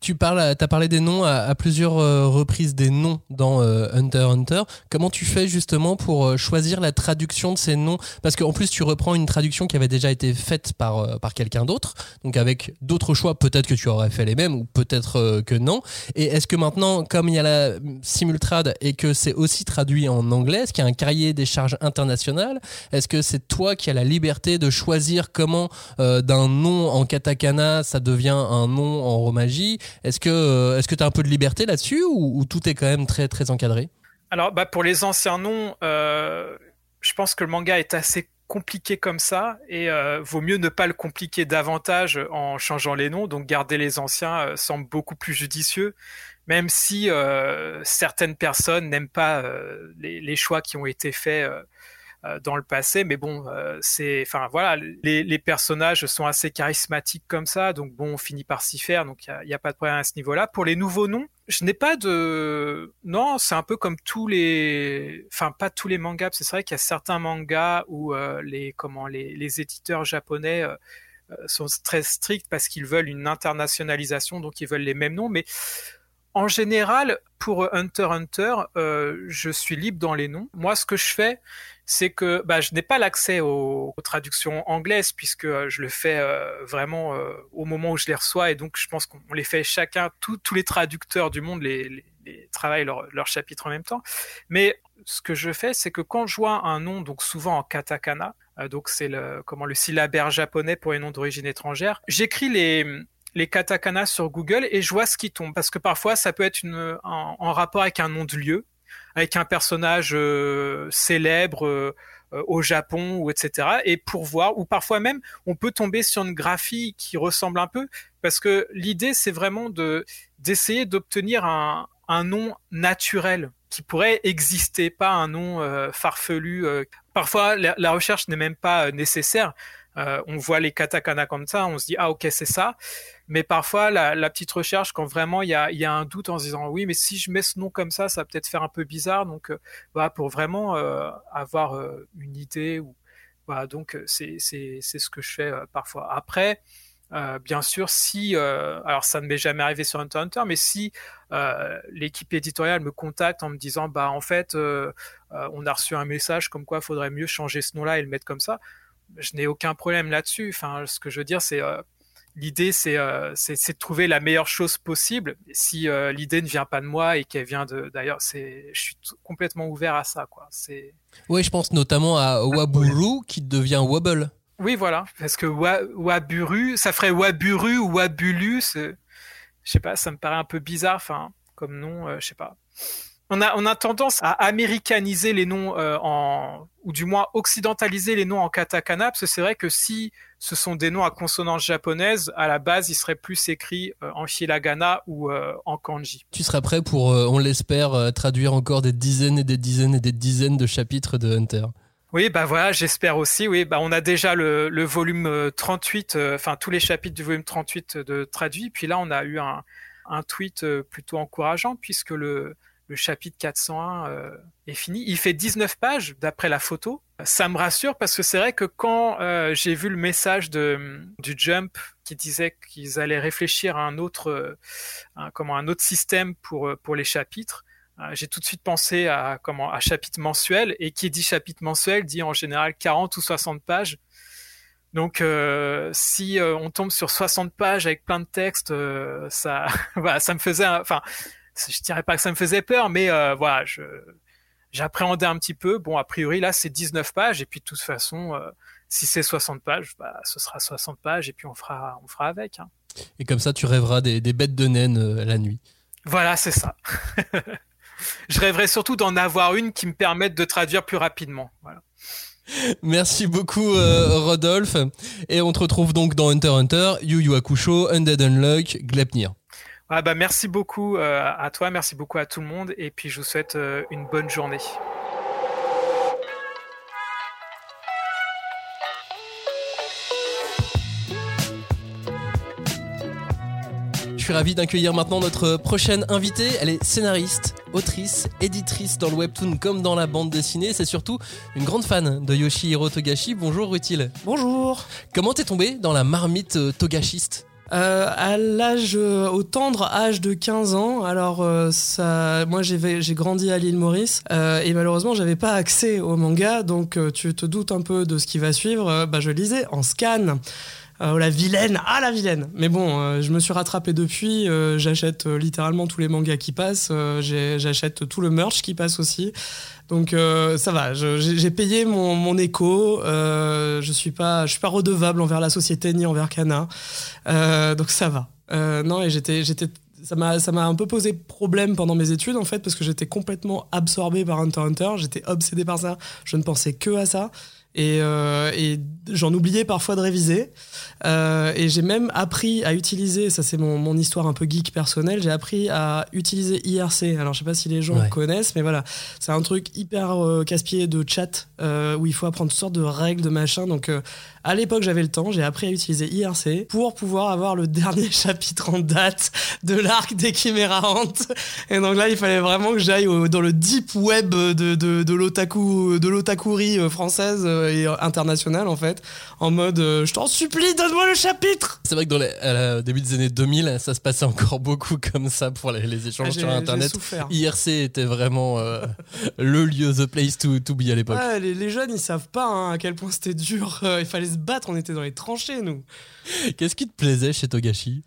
A: Tu parles, as parlé des noms à, plusieurs euh, reprises des noms dans euh, Hunter Hunter. Comment tu fais justement pour euh, choisir la traduction de ces noms? Parce qu'en plus tu reprends une traduction qui avait déjà été faite par par quelqu'un d'autre, donc avec d'autres choix. Peut-être que tu aurais fait les mêmes ou peut-être que non. Et est-ce que maintenant, comme il y a la simultrade et que c'est aussi traduit en anglais, est-ce qu'il y a un cahier des charges international? Est-ce que c'est toi qui as la liberté de choisir comment d'un nom en katakana ça devient un nom en romaji est-ce que euh, tu as un peu de liberté là-dessus ou, tout est quand même très très encadré?
C: Alors bah pour les anciens noms, euh, je pense que le manga est assez compliqué comme ça et euh, vaut mieux ne pas le compliquer davantage en changeant les noms. Donc garder les anciens semble beaucoup plus judicieux, même si certaines personnes n'aiment pas les, choix qui ont été faits dans le passé, mais bon, euh, c'est, enfin voilà, les, personnages sont assez charismatiques comme ça, donc bon, on finit par s'y faire, donc il n'y a, a, pas de problème à ce niveau-là. Pour les nouveaux noms, je n'ai pas de, non, c'est un peu comme tous les, enfin pas tous les mangas, c'est vrai qu'il y a certains mangas où euh, les, comment, les, les éditeurs japonais sont très stricts parce qu'ils veulent une internationalisation, donc ils veulent les mêmes noms, mais en général, pour Hunter Hunter, euh, je suis libre dans les noms. Moi, ce que je fais, c'est que bah, je n'ai pas l'accès aux, traductions anglaises puisque euh, je le fais euh, vraiment euh, au moment où je les reçois et donc je pense qu'on les fait chacun, tous les traducteurs du monde les, travaillent leur, leur, chapitre en même temps. Mais ce que je fais, c'est que quand je vois un nom, donc souvent en katakana, donc c'est le comment le syllabaire japonais pour les noms d'origine étrangère, j'écris les les katakana sur Google et je vois ce qui tombe parce que parfois ça peut être une, en, en rapport avec un nom de lieu avec un personnage euh, célèbre euh, euh, au Japon ou etc. Et pour voir, ou parfois même, on peut tomber sur une graphie qui ressemble un peu, parce que l'idée c'est vraiment de d'essayer d'obtenir un, un nom naturel qui pourrait exister, pas un nom farfelu. Parfois, la, la recherche n'est même pas nécessaire. Euh, on voit les katakana comme ça, on se dit ah ok c'est ça. Mais parfois la, petite recherche, quand vraiment il y a, un doute en se disant oui mais si je mets ce nom comme ça, ça va peut-être faire un peu bizarre. Donc euh, voilà pour vraiment euh, avoir une idée ou voilà donc c'est c'est ce que je fais parfois. Après bien sûr, si, alors ça ne m'est jamais arrivé sur Hunter Hunter, mais si l'équipe éditoriale me contacte en me disant, bah en fait, on a reçu un message comme quoi il faudrait mieux changer ce nom-là et le mettre comme ça, je n'ai aucun problème là-dessus. Enfin, ce que je veux dire, c'est l'idée, c'est c'est de trouver la meilleure chose possible. si l'idée ne vient pas de moi et qu'elle vient de, d'ailleurs, c'est, je suis complètement ouvert à ça, quoi. C'est.
A: Oui, je pense notamment à Waburu qui devient Wobble.
C: Oui, voilà, parce que Waburu, ça ferait Waburu ou Wabulu, je sais pas, ça me paraît un peu bizarre, enfin, comme nom, euh, je sais pas. On a, on a tendance à américaniser les noms euh, en, ou du moins occidentaliser les noms en katakana, parce que c'est vrai que si ce sont des noms à consonance japonaise, à la base, ils seraient plus écrits euh, en hiragana ou en kanji.
A: Tu seras prêt pour, on l'espère, traduire encore des dizaines et des dizaines et des dizaines de chapitres de Hunter
C: oui, bah voilà, j'espère aussi. Oui, bah on a déjà le, le volume 38, euh, euh, enfin tous les chapitres du volume 38 de traduit. Puis là, on a eu un, un tweet euh, plutôt encourageant puisque le, le chapitre 401 est fini. Il fait 19 pages d'après la photo. Ça me rassure parce que c'est vrai que quand j'ai vu le message de, du Jump qui disait qu'ils allaient réfléchir à un autre, comment, un autre système pour, pour les chapitres, euh, j'ai tout de suite pensé à comment à chapitre mensuel et qui dit chapitre mensuel dit en général 40 ou 60 pages. Donc euh, si euh, on tombe sur 60 pages avec plein de textes, ça voilà, ça me faisait enfin je dirais pas que ça me faisait peur mais voilà, je j'appréhendais un petit peu. Bon, a priori là c'est 19 pages et puis de toute façon si c'est 60 pages, bah, ce sera 60 pages et puis on fera on fera avec hein.
A: Et comme ça tu rêveras des, des bêtes de naine la nuit.
C: Voilà, c'est ça. je rêverais surtout d'en avoir une qui me permette de traduire plus rapidement.
A: Merci beaucoup euh, Rodolphe. Et on te retrouve donc dans Hunter Hunter, Yu Yu Hakusho, Undead Unluck, Glepnir.
C: Ah bah merci beaucoup euh, à toi, merci beaucoup à tout le monde et puis je vous souhaite euh, une bonne journée.
A: suis ravi d'accueillir maintenant notre prochaine invitée. Elle est scénariste, autrice, éditrice dans le webtoon comme dans la bande dessinée. C'est surtout une grande fan de Yoshihiro Togashi. Bonjour Rutil.
B: Bonjour.
A: Comment t'es tombé dans la marmite euh, togashiste
B: euh, à l'âge, euh, au tendre âge de 15 ans, alors ça, moi j'ai, grandi à l'île Maurice et malheureusement j'avais pas accès au manga, donc tu te doutes un peu de ce qui va suivre. bah je lisais en scan. Oh la vilaine, ah la vilaine. Mais bon, euh, je me suis rattrapé depuis. Euh, j'achète littéralement tous les mangas qui passent. j'achète tout le merch qui passe aussi. Donc ça va. J'ai payé mon, écho. je suis pas, suis pas redevable envers la société ni envers Kana. donc ça va. non et j'étais, j'étais ça m'a ça m'a un peu posé problème pendant mes études en fait parce que j'étais complètement absorbé par Hunter Hunter j'étais obsédé par ça je ne pensais que à ça et, euh, et j'en oubliais parfois de réviser. Euh, et j'ai même appris à utiliser, ça c'est mon, mon, histoire un peu geek personnelle, j'ai appris à utiliser IRC. Alors je sais pas si les gens connaissent, mais voilà, c'est un truc hyper euh, casse-pied de chat euh, où il faut apprendre toutes sortes de règles, de machin. Donc euh, à l'époque j'avais le temps, j'ai appris à utiliser IRC pour pouvoir avoir le dernier chapitre en date de l'arc des Chiméra Et donc là il fallait vraiment que j'aille dans le deep web de, de, de l'otaku, de l'otakuri française et internationale en fait, en mode je t'en supplie, donne-moi le chapitre
A: C'est vrai que dans les, début des années 2000, ça se passait encore beaucoup comme ça pour les, échanges ah, sur Internet. IRC était vraiment euh, le lieu, the place to, to be à l'époque.
B: les, jeunes, ils savent pas hein, à quel point c'était dur. il fallait se battre, on était dans les tranchées, nous.
A: Qu'est-ce qui te plaisait chez Togashi?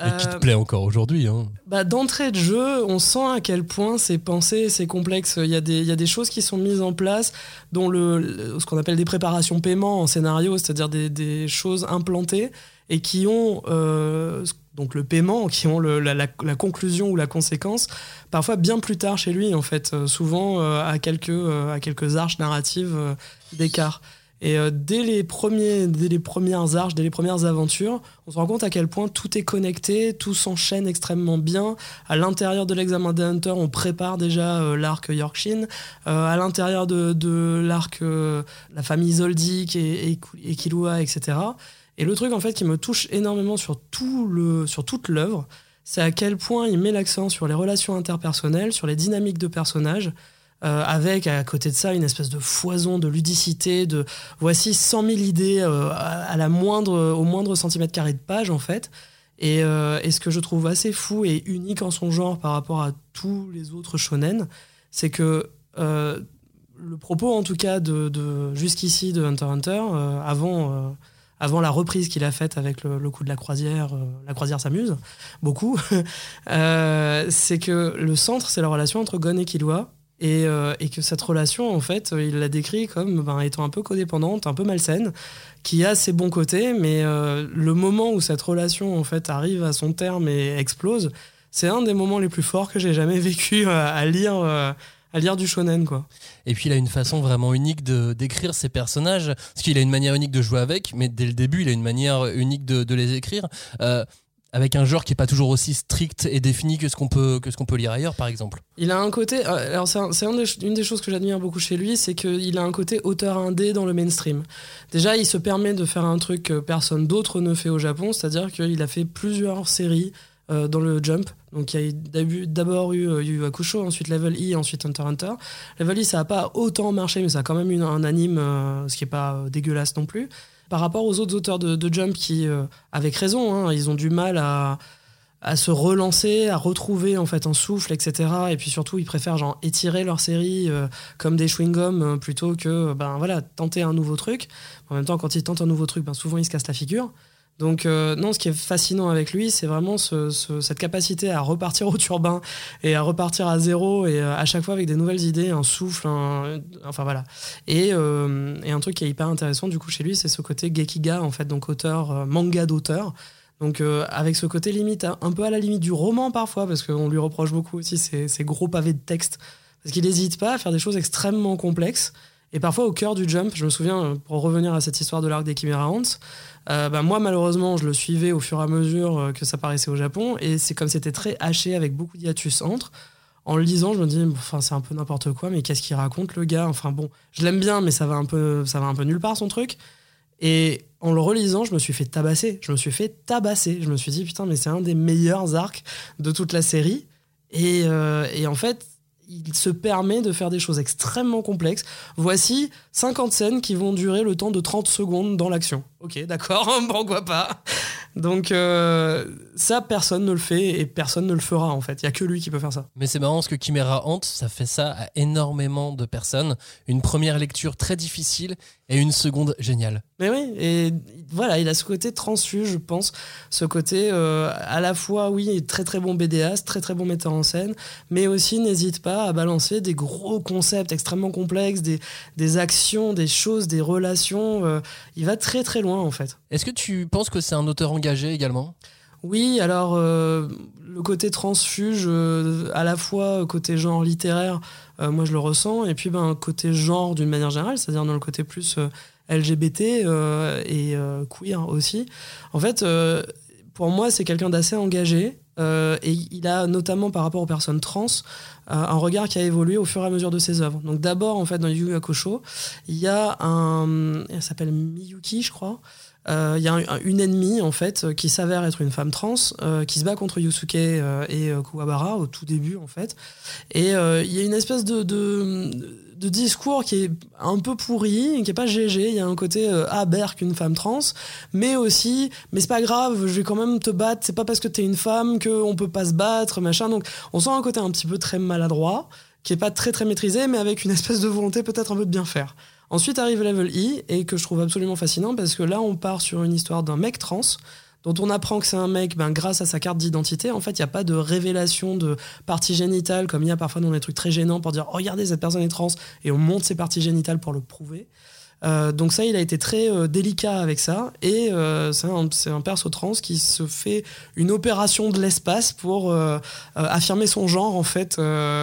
A: Et qui te euh, plaît encore aujourd'hui. Hein?
B: Bah, D'entrée de jeu, on sent à quel point c'est pensé, c'est complexe. Il y, a des, il y a des choses qui sont mises en place, dont le, ce qu'on appelle des préparations paiement en scénario, c'est-à-dire des, des, choses implantées et qui ont euh, donc le paiement, qui ont le, la, la, conclusion ou la conséquence, parfois bien plus tard chez lui, en fait, euh, souvent à, quelques, à quelques arches narratives d'écart. Et euh, dès, les premiers, dès les premières arches, dès les premières aventures, on se rend compte à quel point tout est connecté, tout s'enchaîne extrêmement bien. À l'intérieur de l'examen des Hunters, on prépare déjà euh, l'arc Yorkshin. Euh, à l'intérieur de, l'arc la famille Zoldyck et, et, Killua, etc. Et le truc en fait qui me touche énormément sur, tout le, sur toute l'œuvre, c'est à quel point il met l'accent sur les relations interpersonnelles, sur les dynamiques de personnages, avec à côté de ça une espèce de foison de ludicité, de voici 100 000 idées à la moindre, au moindre centimètre carré de page en fait. Et, et, ce que je trouve assez fou et unique en son genre par rapport à tous les autres shonen, c'est que le propos en tout cas de, jusqu'ici de Hunter Hunter, avant avant la reprise qu'il a faite avec le, coup de la croisière, euh, la croisière s'amuse beaucoup, euh, c'est que le centre, c'est la relation entre Gon et Killua. Et, euh, et, que cette relation, en fait, il la décrit comme ben, étant un peu codépendante, un peu malsaine, qui a ses bons côtés, mais le moment où cette relation, en fait, arrive à son terme et explose, c'est un des moments les plus forts que j'ai jamais vécu à lire à lire du shonen quoi.
A: Et puis il a une façon vraiment unique de d'écrire ses personnages, parce qu'il a une manière unique de jouer avec, mais dès le début il a une manière unique de, les écrire. Euh, avec un genre qui est pas toujours aussi strict et défini que ce qu'on peut que peut lire ailleurs par exemple.
B: Il a un côté euh, alors c'est une des choses que j'admire beaucoup chez lui, c'est qu'il a un côté auteur indé dans le mainstream. Déjà, il se permet de faire un truc que personne d'autre ne fait au Japon, c'est-à-dire qu'il a fait plusieurs séries euh, dans le Jump. Donc il y a d'abord eu euh, Yu Hakusho, ensuite Level E, ensuite Hunter Hunter. Level E, ça n'a pas autant marché, mais ça a quand même eu un anime, ce qui n'est pas dégueulasse non plus. Par rapport aux autres auteurs de, Jump qui, avec raison, hein, ils ont du mal à, se relancer, à retrouver en fait un souffle, etc. Et puis surtout, ils préfèrent genre étirer leur série comme des chewing-gums plutôt que ben voilà tenter un nouveau truc. En même temps, quand ils tentent un nouveau truc, ben, souvent ils se cassent la figure. Donc euh, non, ce qui est fascinant avec lui, c'est vraiment cette capacité à repartir au turbin et à repartir à zéro et euh, à chaque fois avec des nouvelles idées, un souffle, enfin voilà. Euh, et, un truc qui est hyper intéressant du coup chez lui, c'est ce côté gekiga en fait, donc auteur, manga d'auteur. Donc avec ce côté limite, un peu à la limite du roman parfois, parce qu'on lui reproche beaucoup aussi ces, ces gros pavés de texte, parce qu'il n'hésite pas à faire des choses extrêmement complexes. Et parfois au cœur du jump, je me souviens, pour revenir à cette histoire de l'arc des Chimera Ants, euh, bah, moi, malheureusement, je le suivais au fur et à mesure euh, que ça paraissait au Japon, et c'est comme c'était très haché avec beaucoup d'hiatus entre. En le lisant, je me dis, enfin, c'est un peu n'importe quoi, mais qu'est-ce qu'il raconte le gars? Enfin bon, je l'aime bien, mais ça va un peu, ça va un peu nulle part son truc. Et en le relisant, je me suis fait tabasser. Je me suis fait tabasser. Je me suis dit, putain, mais c'est un des meilleurs arcs de toute la série. Et, euh, et en fait, il se permet de faire des choses extrêmement complexes. Voici 50 scènes qui vont durer le temps de 30 secondes dans l'action. Ok, d'accord, pourquoi pas Donc euh, ça, personne ne le fait et personne ne le fera en fait. Il y a que lui qui peut faire ça.
A: Mais c'est marrant parce que Chimera Hante, ça fait ça à énormément de personnes. Une première lecture très difficile et une seconde géniale.
B: Mais oui, et voilà, il a ce côté transfuge, je pense, ce côté euh, à la fois, oui, très très bon BDAS, très très bon metteur en scène, mais aussi n'hésite pas à balancer des gros concepts extrêmement complexes, des, des actions, des choses, des relations. Euh, il va très très loin en fait.
A: Est-ce que tu penses que c'est un auteur engagé également?
B: Oui, alors euh, le côté transfuge, à la fois côté genre littéraire, euh, moi je le ressens, et puis ben, côté genre d'une manière générale, c'est-à-dire dans le côté plus euh, LGBT euh, et queer aussi. En fait, pour moi, c'est quelqu'un d'assez engagé, et il a notamment par rapport aux personnes trans un regard qui a évolué au fur et à mesure de ses œuvres. Donc d'abord, en fait, dans Yu Yu Hakusho, il y a un... Elle s'appelle Miyuki, je crois. Il y a une ennemie en fait qui s'avère être une femme trans qui se bat contre Yusuke et Kuwabara au tout début en fait. Et il y a une espèce de, discours qui est un peu pourri qui est pas GG il y a un côté ah berk une femme trans. Mais aussi mais c'est pas grave je vais quand même te battre. C'est pas parce que t'es une femme que on peut pas se battre machin. Donc on sent un côté un petit peu très maladroit qui est pas très très maîtrisé mais avec une espèce de volonté peut-être un peu de bien faire Ensuite arrive Level E, et que je trouve absolument fascinant parce que là, on part sur une histoire d'un mec trans dont on apprend que c'est un mec ben, grâce à sa carte d'identité. En fait, il n'y a pas de révélation de partie génitale comme il y a parfois dans des trucs très gênants pour dire regardez, cette personne est trans et on monte ses parties génitales pour le prouver. Euh, donc ça, il a été très euh, délicat avec ça. Et euh, c'est un, un, perso trans qui se fait une opération de l'espace pour affirmer son genre en fait.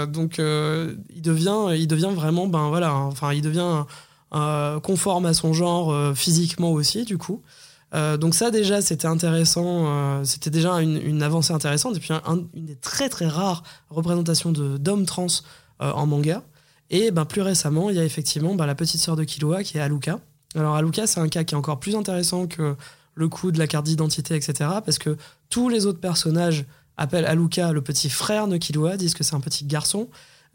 B: donc il devient, il devient vraiment, ben voilà, enfin il devient conforme à son genre euh, physiquement aussi, du coup. Euh, donc ça déjà c'était intéressant, c'était déjà une, avancée intéressante et puis une des très très rares représentations d'hommes trans en manga. Et ben, plus récemment il y a effectivement ben, la petite sœur de Killua qui est Aluka. Alors Aluka c'est un cas qui est encore plus intéressant que le coup de la carte d'identité etc. Parce que tous les autres personnages appellent Aluka le petit frère de Killua, disent que c'est un petit garçon.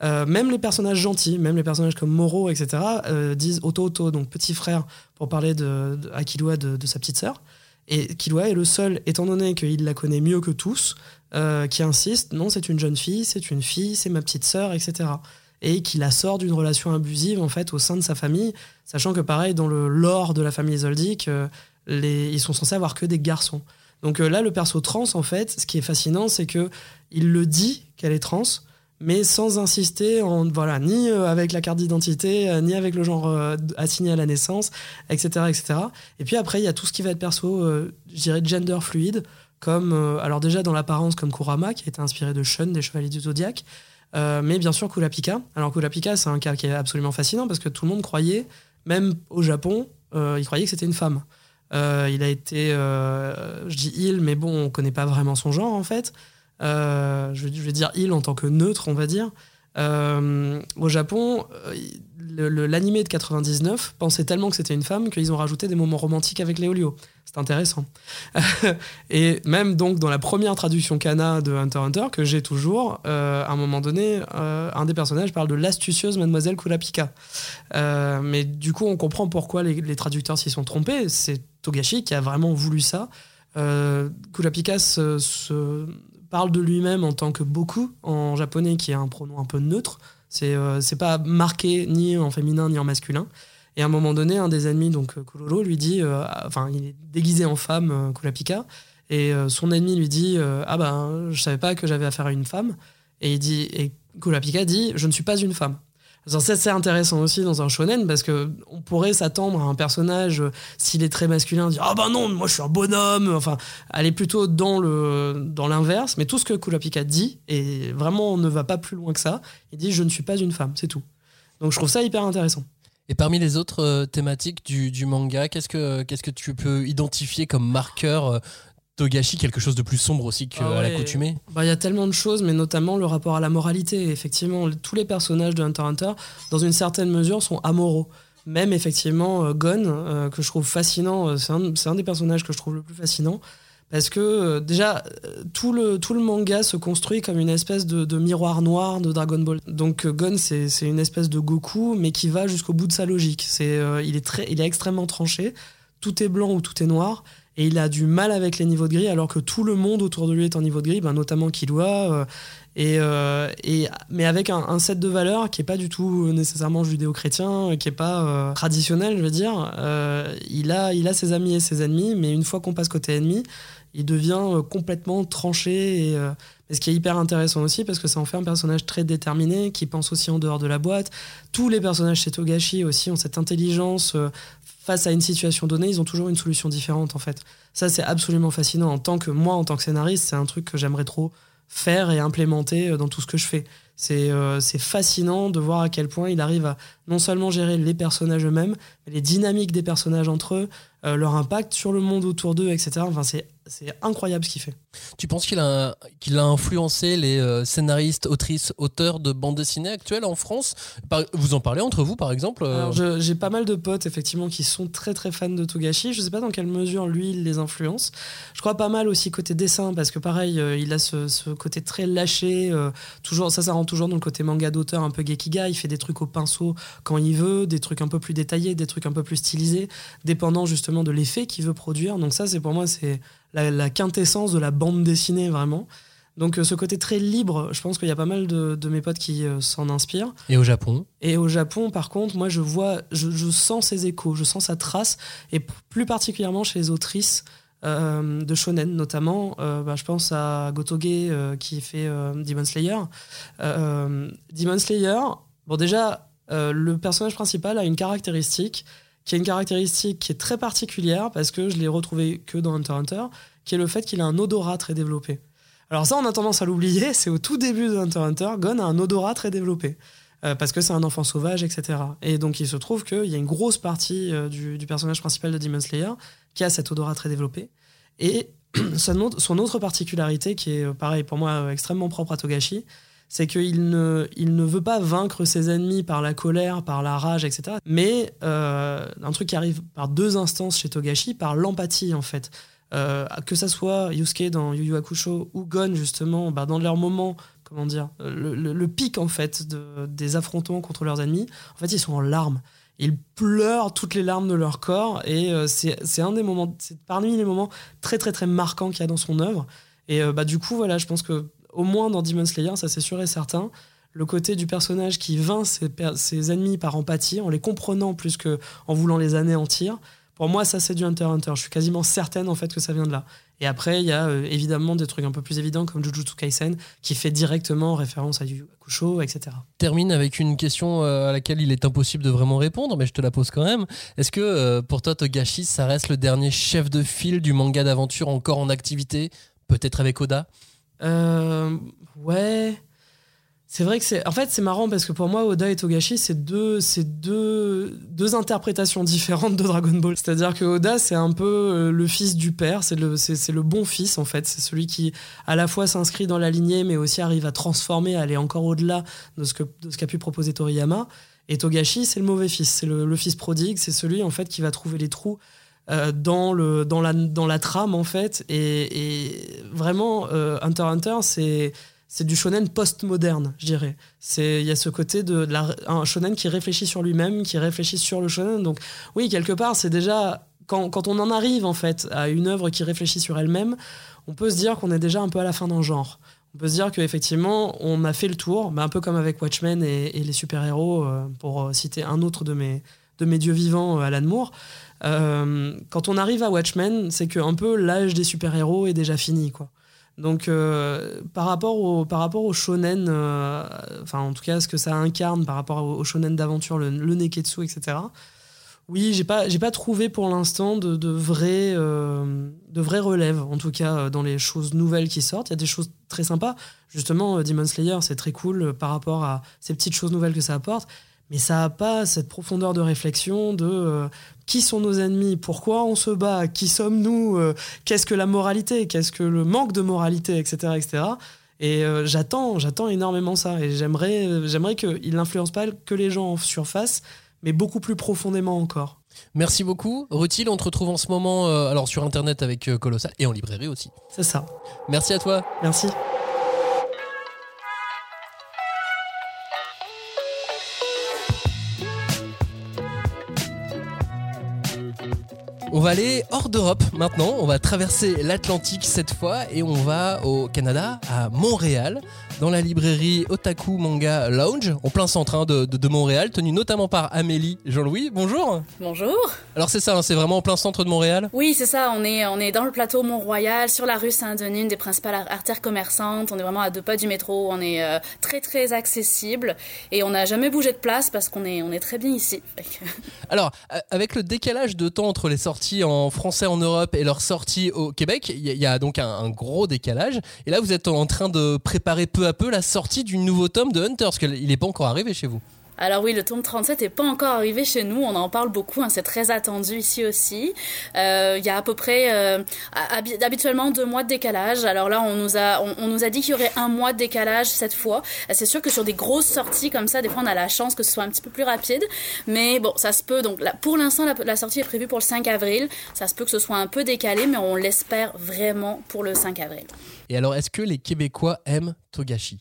B: Même les personnages gentils, même les personnages comme Moro, etc., disent Oto Oto, donc petit frère, pour parler de, à Killua de, de, sa petite sœur. Et Killua est le seul, étant donné qu'il la connaît mieux que tous, qui insiste non, c'est une jeune fille, c'est une fille, c'est ma petite sœur, etc et qui la sort d'une relation abusive en fait au sein de sa famille, sachant que pareil dans le lore de la famille Zoldyck, euh, ils sont censés avoir que des garçons. Donc euh, là, le perso trans en fait, ce qui est fascinant, c'est que il le dit qu'elle est trans, mais sans insister voilà ni euh, avec la carte d'identité, ni avec le genre assigné à la naissance, etc., etc. Et puis après, il y a tout ce qui va être perso, je dirais gender fluide, comme alors déjà dans l'apparence comme Kurama qui a été inspiré de Shun des Chevaliers du Zodiaque. Euh, mais bien sûr, Kulapika. Alors, Kulapika, c'est un cas qui est absolument fascinant parce que tout le monde croyait, même au Japon, euh, il croyait que c'était une femme. Euh, il a été, je dis il, mais bon, on connaît pas vraiment son genre en fait. Je, vais dire il en tant que neutre, on va dire. au Japon, l'animé de 99 pensait tellement que c'était une femme qu'ils ont rajouté des moments romantiques avec Léolio. C'est intéressant. et même donc dans la première traduction kana de Hunter Hunter que j'ai toujours, euh, à un moment donné, euh, un des personnages parle de l'astucieuse mademoiselle Kurapika. Euh, mais du coup, on comprend pourquoi les, traducteurs s'y sont trompés. C'est Togashi qui a vraiment voulu ça. Kurapika se, parle de lui-même en tant que beaucoup en japonais, qui est un pronom un peu neutre. C'est pas marqué ni en féminin ni en masculin. Et à un moment donné, un des ennemis, donc Kuroro, lui dit, euh, enfin, il est déguisé en femme, euh, Kurapika, et euh, son ennemi lui dit, ah ben, je savais pas que j'avais affaire à une femme. Et il dit, et Kurapika dit, je ne suis pas une femme. Ça, c'est intéressant aussi dans un shonen parce que on pourrait s'attendre à un personnage, s'il est très masculin, dire Ah bah non, moi je suis un bonhomme. Enfin, aller plutôt dans dans l'inverse. Mais tout ce que Kurapika dit, et vraiment on ne va pas plus loin que ça, il dit Je ne suis pas une femme, c'est tout. Donc je trouve ça hyper intéressant.
A: Et parmi les autres euh, thématiques du, manga, qu'est-ce que, qu'est-ce que tu peux identifier comme marqueur euh, Togashi, quelque chose de plus sombre aussi qu'à ah l'accoutumée
B: bah, Il y a tellement de choses, mais notamment le rapport à la moralité. Effectivement, tous les personnages de Hunter x Hunter, dans une certaine mesure, sont amoraux. Même effectivement, euh, Gon, que je trouve fascinant, c'est un, c'est un, des personnages que je trouve le plus fascinant. Parce que euh, déjà, euh, tout le, tout le manga se construit comme une espèce de, miroir noir de Dragon Ball. Donc euh, Gon, c'est une espèce de Goku, mais qui va jusqu'au bout de sa logique. Il, est très, il est extrêmement tranché. Tout est blanc ou tout est noir. Et il a du mal avec les niveaux de gris, alors que tout le monde autour de lui est en niveau de gris, ben, notamment Killua. et, et, mais avec un, set de valeurs qui est pas du tout nécessairement judéo-chrétien, qui est pas traditionnel, je veux dire. il, a, il a ses amis et ses ennemis, mais une fois qu'on passe côté ennemi, il devient euh, complètement tranché. Et, euh, ce qui est hyper intéressant aussi, parce que ça en fait un personnage très déterminé, qui pense aussi en dehors de la boîte. Tous les personnages chez Togashi aussi ont cette intelligence. Euh, face à une situation donnée, ils ont toujours une solution différente, en fait. Ça, c'est absolument fascinant. En tant que moi, en tant que scénariste, c'est un truc que j'aimerais trop faire et implémenter dans tout ce que je fais. C'est fascinant de voir à quel point il arrive à non seulement gérer les personnages eux-mêmes, mais les dynamiques des personnages entre eux, leur impact sur le monde autour d'eux, etc. Enfin, c'est incroyable ce qu'il fait.
A: Tu penses qu'il a, qu'il a influencé les euh, scénaristes, autrices, auteurs de bande dessinée actuelles en France? Vous en parlez entre vous, par exemple
B: euh J'ai pas mal de potes, effectivement, qui sont très très fans de Togashi. Je sais pas dans quelle mesure, lui, il les influence. Je crois pas mal aussi côté dessin, parce que pareil, euh, il a ce, côté très lâché. toujours, ça, ça rentre toujours dans le côté manga d'auteur un peu gekiga. Il fait des trucs au pinceau quand il veut, des trucs un peu plus détaillés, des trucs un peu plus stylisés, dépendant justement de l'effet qu'il veut produire. Donc ça, c'est pour moi, c'est la, quintessence de la bande dessinée vraiment. Donc euh, ce côté très libre, je pense qu'il y a pas mal de, mes potes qui euh, s'en inspirent.
A: Et au Japon
B: Et au Japon, par contre, moi je vois, je, sens ses échos, je sens sa trace, et plus particulièrement chez les autrices euh, de shonen, notamment. Bah, je pense à Gotoge qui fait Demon Slayer. Demon Slayer, bon déjà, le personnage principal a une caractéristique qui a une caractéristique qui est très particulière parce que je l'ai retrouvé que dans Hunter Hunter, qui est le fait qu'il a un odorat très développé. Alors ça, on a tendance à l'oublier, c'est au tout début de Hunter Hunter, Gon a un odorat très développé. Euh, parce que c'est un enfant sauvage, etc. Et donc il se trouve qu'il y a une grosse partie euh, du, personnage principal de Demon Slayer qui a cet odorat très développé. Et son, autre particularité, qui est euh, pareil pour moi extrêmement propre à Togashi, c'est qu'il ne, il ne veut pas vaincre ses ennemis par la colère, par la rage, etc. Mais euh, un truc qui arrive par deux instances chez Togashi, par l'empathie en fait. Euh, que ça soit Yusuke dans Yu Yu Hakusho ou Gon justement, bah, dans leur moment comment dire, le, pic en fait de, des affrontements contre leurs ennemis. En fait, ils sont en larmes. Ils pleurent toutes les larmes de leur corps et c'est un des moments, c'est parmi les moments très très très marquants qu'il y a dans son œuvre. Et bah du coup voilà, je pense que au moins dans Demon Slayer, ça c'est sûr et certain le côté du personnage qui vainc ses, ennemis par empathie, en les comprenant plus que en voulant les anéantir. Pour moi, ça c'est du Hunter Hunter. Je suis quasiment certaine en fait que ça vient de là. Et après, il y a euh, évidemment des trucs un peu plus évidents comme Jujutsu Kaisen qui fait directement référence à Yu etc.
A: Termine avec une question euh, à laquelle il est impossible de vraiment répondre, mais je te la pose quand même. Est-ce que euh, pour toi, Togashi, ça reste le dernier chef de file du manga d'aventure encore en activité, peut-être avec Oda?
B: Euh, Ouais. C'est vrai que c'est. En fait, c'est marrant parce que pour moi, Oda et Togashi, c'est deux, c'est deux, deux interprétations différentes de Dragon Ball. C'est-à-dire que Oda, c'est un peu euh, le fils du père, c'est le, c'est, le bon fils en fait. C'est celui qui, à la fois, s'inscrit dans la lignée, mais aussi arrive à transformer, à aller encore au-delà de ce, que, de ce qu'a pu proposer Toriyama. Et Togashi, c'est le mauvais fils, c'est le, fils prodigue, c'est celui en fait qui va trouver les trous euh, dans, le, dans, la, dans la trame en fait. Et, vraiment, euh, Hunter Hunter, c'est c'est du shonen post-moderne, je dirais. Il y a ce côté de, un shonen qui réfléchit sur lui-même, qui réfléchit sur le shonen. Donc oui, quelque part, c'est déjà quand, quand, on en arrive en fait à une œuvre qui réfléchit sur elle-même, on peut se dire qu'on est déjà un peu à la fin d'un genre. On peut se dire qu'effectivement, on a fait le tour, mais un peu comme avec Watchmen et, les super-héros, euh, pour euh, citer un autre de mes, de mes dieux vivants, euh, Alan Moore. quand on arrive à Watchmen, c'est que un peu l'âge des super-héros est déjà fini, quoi. Donc euh, par rapport au par rapport au shonen, euh, enfin en tout cas ce que ça incarne par rapport au, shonen d'aventure, le, neketsu, etc. Oui, j'ai pas j'ai pas trouvé pour l'instant de, euh, de vraies relèves, en tout cas dans les choses nouvelles qui sortent. Il y a des choses très sympas. Justement, Demon Slayer, c'est très cool par rapport à ces petites choses nouvelles que ça apporte mais ça n'a pas cette profondeur de réflexion de euh, qui sont nos ennemis, pourquoi on se bat, qui sommes-nous, euh, qu'est-ce que la moralité, qu'est-ce que le manque de moralité, etc. etc. Et euh, j'attends, j'attends énormément ça. Et j'aimerais, j'aimerais qu'il n'influence pas que les gens en surface, mais beaucoup plus profondément encore.
A: Merci beaucoup. Rutil, on te retrouve en ce moment alors sur Internet avec Colossal et en librairie aussi.
B: C'est ça.
A: Merci à toi.
B: Merci.
A: On va aller hors d'Europe maintenant. On va traverser l'Atlantique cette fois et on va au Canada, à Montréal, dans la librairie Otaku Manga Lounge, en plein centre hein, de, Montréal, tenue notamment par Amélie Jean-Louis. Bonjour.
E: Bonjour.
A: Alors c'est ça, hein, c'est vraiment en plein centre de Montréal?
E: Oui, c'est ça. On est, on est dans le plateau Mont-Royal, sur la rue Saint-Denis, une des principales artères commerçantes. On est vraiment à deux pas du métro. On est euh, très très accessible et on n'a jamais bougé de place parce qu'on est, on est très bien ici.
A: Alors, avec le décalage de temps entre les sorties en français en Europe et leurs sorties au Québec, il y, a donc un, un, gros décalage. Et là, vous êtes en train de préparer peu à peu la sortie du nouveau tome de Hunter, parce qu'il n'est pas encore arrivé chez vous.
E: Alors oui, le tome 37 n'est pas encore arrivé chez nous, on en parle beaucoup, hein, c'est très attendu ici aussi. Euh, il y a à peu près euh, habituellement deux mois de décalage. Alors là, on nous a on, nous a dit qu'il y aurait un mois de décalage cette fois. C'est sûr que sur des grosses sorties comme ça, des fois on a la chance que ce soit un petit peu plus rapide, mais bon, ça se peut. Donc là, pour l'instant, la, la, sortie est prévue pour le 5 avril. Ça se peut que ce soit un peu décalé, mais on l'espère vraiment pour le 5 avril.
A: Et alors, est-ce que les Québécois aiment Togashi?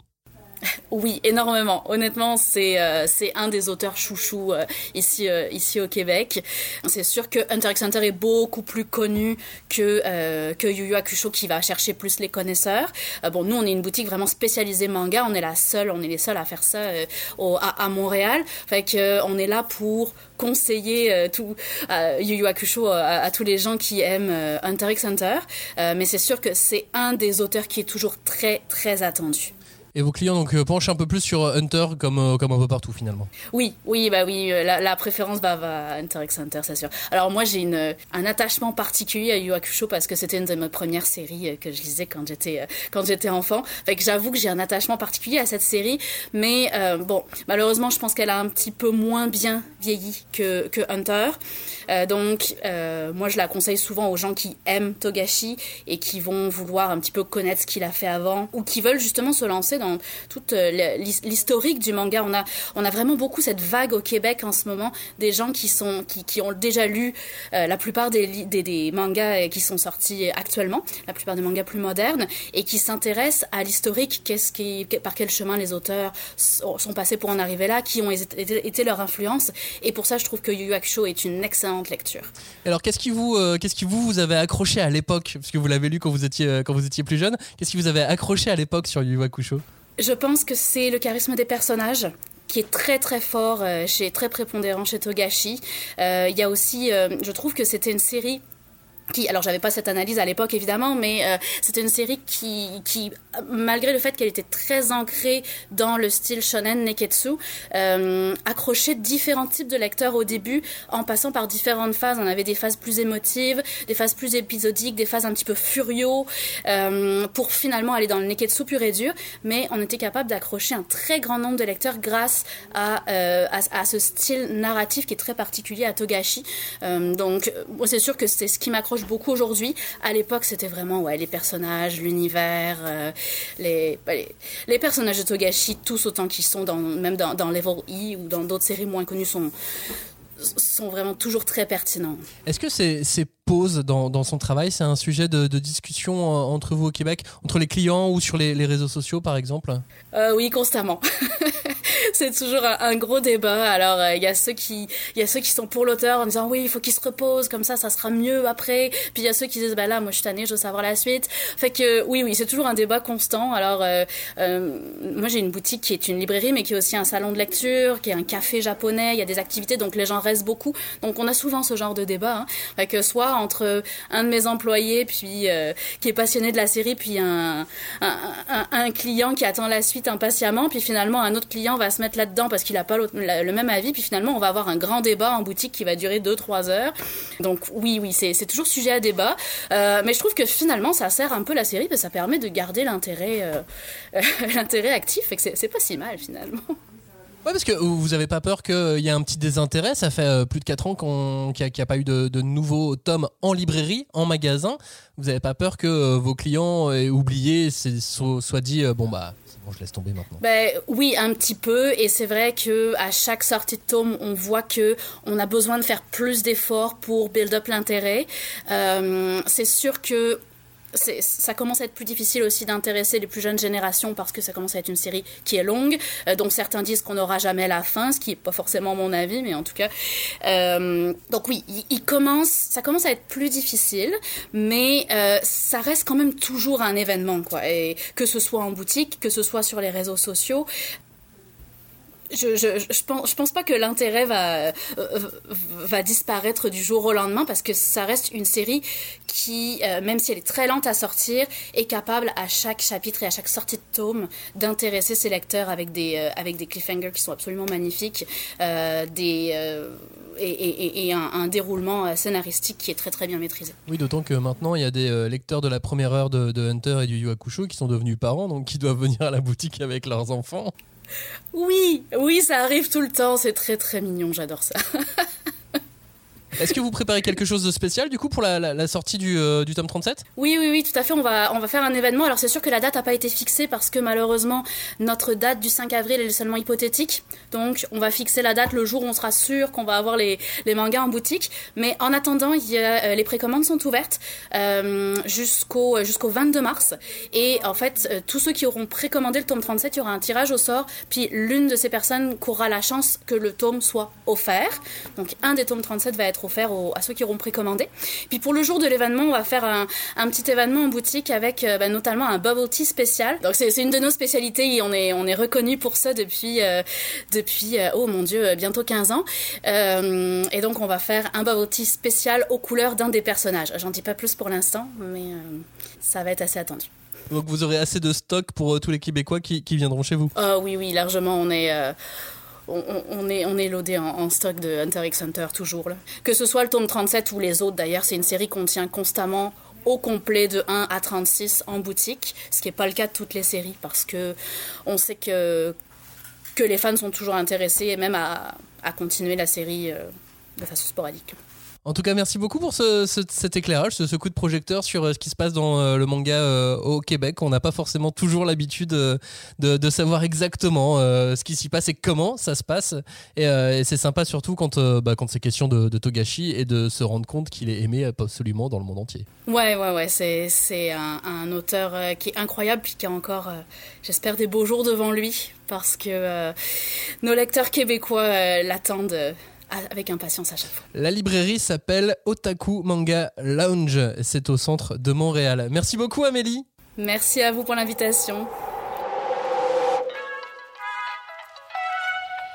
E: Oui, énormément. Honnêtement, c'est euh, c'est un des auteurs chouchous euh, ici euh, ici au Québec. C'est sûr que Hunter x Hunter est beaucoup plus connu que que Yu Yu Hakusho qui va chercher plus les connaisseurs. bon, nous on est une boutique vraiment spécialisée manga, on est la seule, on est les seuls à faire ça au, à, Montréal. Fait que on est là pour conseiller tout Yu Yu Hakusho à, tous les gens qui aiment Hunter x Hunter. mais c'est sûr que c'est un des auteurs qui est toujours très très attendu.
A: Et vos clients donc euh, penchent un peu plus sur euh, Hunter comme euh, comme un peu partout finalement.
E: Oui, oui, bah oui, la, préférence va, à Hunter x Hunter, c'est sûr. Alors moi j'ai une un attachement particulier à Yu Hakusho parce que c'était une de mes premières séries que je lisais quand j'étais quand j'étais enfant. Fait j'avoue que j'ai un attachement particulier à cette série, mais bon, malheureusement je pense qu'elle a un petit peu moins bien vieilli que, que Hunter. Euh, donc, euh, moi, je la conseille souvent aux gens qui aiment Togashi et qui vont vouloir un petit peu connaître ce qu'il a fait avant ou qui veulent justement se lancer dans toute euh, l'historique du manga. On a, on a vraiment beaucoup cette vague au Québec en ce moment des gens qui sont, qui, qui ont déjà lu la plupart des, des, mangas qui sont sortis actuellement, la plupart des mangas plus modernes et qui s'intéressent à l'historique. Qu'est-ce par quel chemin les auteurs sont passés pour en arriver là, qui ont été, été leur influence. Et pour ça, je trouve que Yu Yu Hakusho est une excellente lecture.
A: Alors, qu'est-ce qui vous, euh, qu'est-ce qui vous, vous avez accroché à l'époque, puisque vous l'avez lu quand vous étiez, euh, quand vous étiez plus jeune. Qu'est-ce qui vous avait accroché à l'époque sur Yu Hakusho?
E: Je pense que c'est le charisme des personnages qui est très très fort, euh, chez, très prépondérant chez Togashi. Il y a aussi, je trouve que c'était une série qui, alors j'avais pas cette analyse à l'époque évidemment, mais euh, c'était une série qui, qui, malgré le fait qu'elle était très ancrée dans le style shonen neketsu, euh, accrochait différents types de lecteurs au début, en passant par différentes phases. On avait des phases plus émotives, des phases plus épisodiques, des phases un petit peu furieux, euh, pour finalement aller dans le neketsu pur et dur. Mais on était capable d'accrocher un très grand nombre de lecteurs grâce à, euh, à, ce style narratif qui est très particulier à Togashi. Euh, donc, c'est sûr que c'est ce qui m'accroche beaucoup aujourd'hui. À l'époque, c'était vraiment ouais, les personnages, l'univers, euh, les, bah, les, les, personnages de Togashi, tous autant qu'ils sont, dans, même dans, dans Level E ou dans d'autres séries moins connues, sont, sont vraiment toujours très pertinents.
A: Est-ce que ces, ces pauses dans, dans son travail, c'est un sujet de, de, discussion euh, entre vous au Québec, entre les clients ou sur les, les réseaux sociaux par exemple?
E: Euh, Oui, constamment. c'est toujours un, gros débat. Alors il euh, y a ceux qui, il y a ceux qui sont pour l'auteur en disant oui, il faut qu'il se repose, comme ça, ça sera mieux après. Puis il y a ceux qui disent bah là, moi je suis tannée, je veux savoir la suite. Fait que oui, oui, c'est toujours un débat constant. Alors euh, euh, moi j'ai une boutique qui est une librairie, mais qui est aussi un salon de lecture, qui est un café japonais. Il y a des activités, donc les gens restent beaucoup. Donc on a souvent ce genre de débat. Hein. Que soit entre un de mes employés, puis euh, qui est passionné de la série, puis un client qui attend la suite impatiemment, puis finalement un autre client va se mettre là-dedans parce qu'il n'a pas le même avis. Puis finalement, on va avoir un grand débat en boutique qui va durer 2-3 heures. Donc oui, oui, c'est toujours sujet à débat. Euh, mais je trouve que finalement, ça sert un peu la série parce que ça permet de garder l'intérêt euh, l'intérêt actif et que c'est pas si mal finalement.
A: Ouais, parce que vous n'avez pas peur qu'il y ait un petit désintérêt? Ça fait euh, plus de 4 ans qu'il n'y a, pas eu de, de, nouveaux tomes en librairie, en magasin. Vous n'avez pas peur que euh, vos clients aient oublié, soit dit, euh, bon bah Bon, je laisse tomber maintenant.
E: Ben, oui, un petit peu. Et c'est vrai que à chaque sortie de tome, on voit que on a besoin de faire plus d'efforts pour build up l'intérêt. Euh, c'est sûr que ça commence à être plus difficile aussi d'intéresser les plus jeunes générations parce que ça commence à être une série qui est longue. Euh, donc certains disent qu'on n'aura jamais la fin, ce qui n'est pas forcément mon avis, mais en tout cas. Euh, donc oui, il, commence, ça commence à être plus difficile, mais euh, ça reste quand même toujours un événement, quoi. Et que ce soit en boutique, que ce soit sur les réseaux sociaux, je, je, pense, pas que l'intérêt va, euh, va disparaître du jour au lendemain parce que ça reste une série qui, euh, même si elle est très lente à sortir, est capable à chaque chapitre et à chaque sortie de tome d'intéresser ses lecteurs avec des, euh, cliffhangers qui sont absolument magnifiques, et, un, déroulement scénaristique qui est très très bien maîtrisé.
A: Oui, d'autant que maintenant il y a des lecteurs de la première heure de, Hunter et du Yu qui sont devenus parents, donc qui doivent venir à la boutique avec leurs enfants.
E: Oui, oui, ça arrive tout le temps, c'est très très mignon, j'adore ça.
A: Est-ce que vous préparez quelque chose de spécial du coup pour la, sortie du, euh, tome 37
E: Oui, oui, oui, tout à fait. On va, on va faire un événement. Alors c'est sûr que la date n'a pas été fixée parce que malheureusement notre date du 5 avril est seulement hypothétique. Donc on va fixer la date le jour où on sera sûr qu'on va avoir les, mangas en boutique. Mais en attendant, euh, les précommandes sont ouvertes euh, jusqu'au jusqu'au 22 mars. Et en fait, tous ceux qui auront précommandé le tome 37, il y aura un tirage au sort. Puis l'une de ces personnes aura la chance que le tome soit offert. Donc un des tomes 37 va être offert aux, à ceux qui auront précommandé. Puis pour le jour de l'événement, on va faire un, un, petit événement en boutique avec euh, bah, notamment un bubble tea spécial. Donc c'est une de nos spécialités et on est, on est reconnu pour ça depuis, euh, depuis euh, oh mon dieu, bientôt 15 ans. Et donc on va faire un bubble tea spécial aux couleurs d'un des personnages. J'en dis pas plus pour l'instant, mais ça va être assez attendu.
A: Donc vous aurez assez de stock pour tous les Québécois qui, qui viendront chez vous
E: oui, oui, largement. On est on, est, on est loadé en, en, stock de Hunter x Hunter toujours. Là. Que ce soit le tome 37 ou les autres d'ailleurs, c'est une série qu'on tient constamment au complet de 1 à 36 en boutique, ce qui n'est pas le cas de toutes les séries parce que on sait que, que les fans sont toujours intéressés et même à, à continuer la série de façon sporadique.
A: En tout cas, merci beaucoup pour ce, cet éclairage, ce, coup de projecteur sur euh, ce qui se passe dans euh, le manga euh, au Québec. On n'a pas forcément toujours l'habitude de, savoir exactement ce qui s'y passe et comment ça se passe. Et, c'est sympa surtout quand, bah, c'est question de, Togashi et de se rendre compte qu'il est aimé absolument dans le monde entier.
E: Ouais, ouais, ouais. C'est, un, un, auteur qui est incroyable puis qui a encore, j'espère, des beaux jours devant lui parce que nos lecteurs québécois l'attendent avec impatience à chaque fois.
A: La librairie s'appelle Otaku Manga Lounge. C'est au centre de Montréal. Merci beaucoup Amélie.
E: Merci à vous pour l'invitation.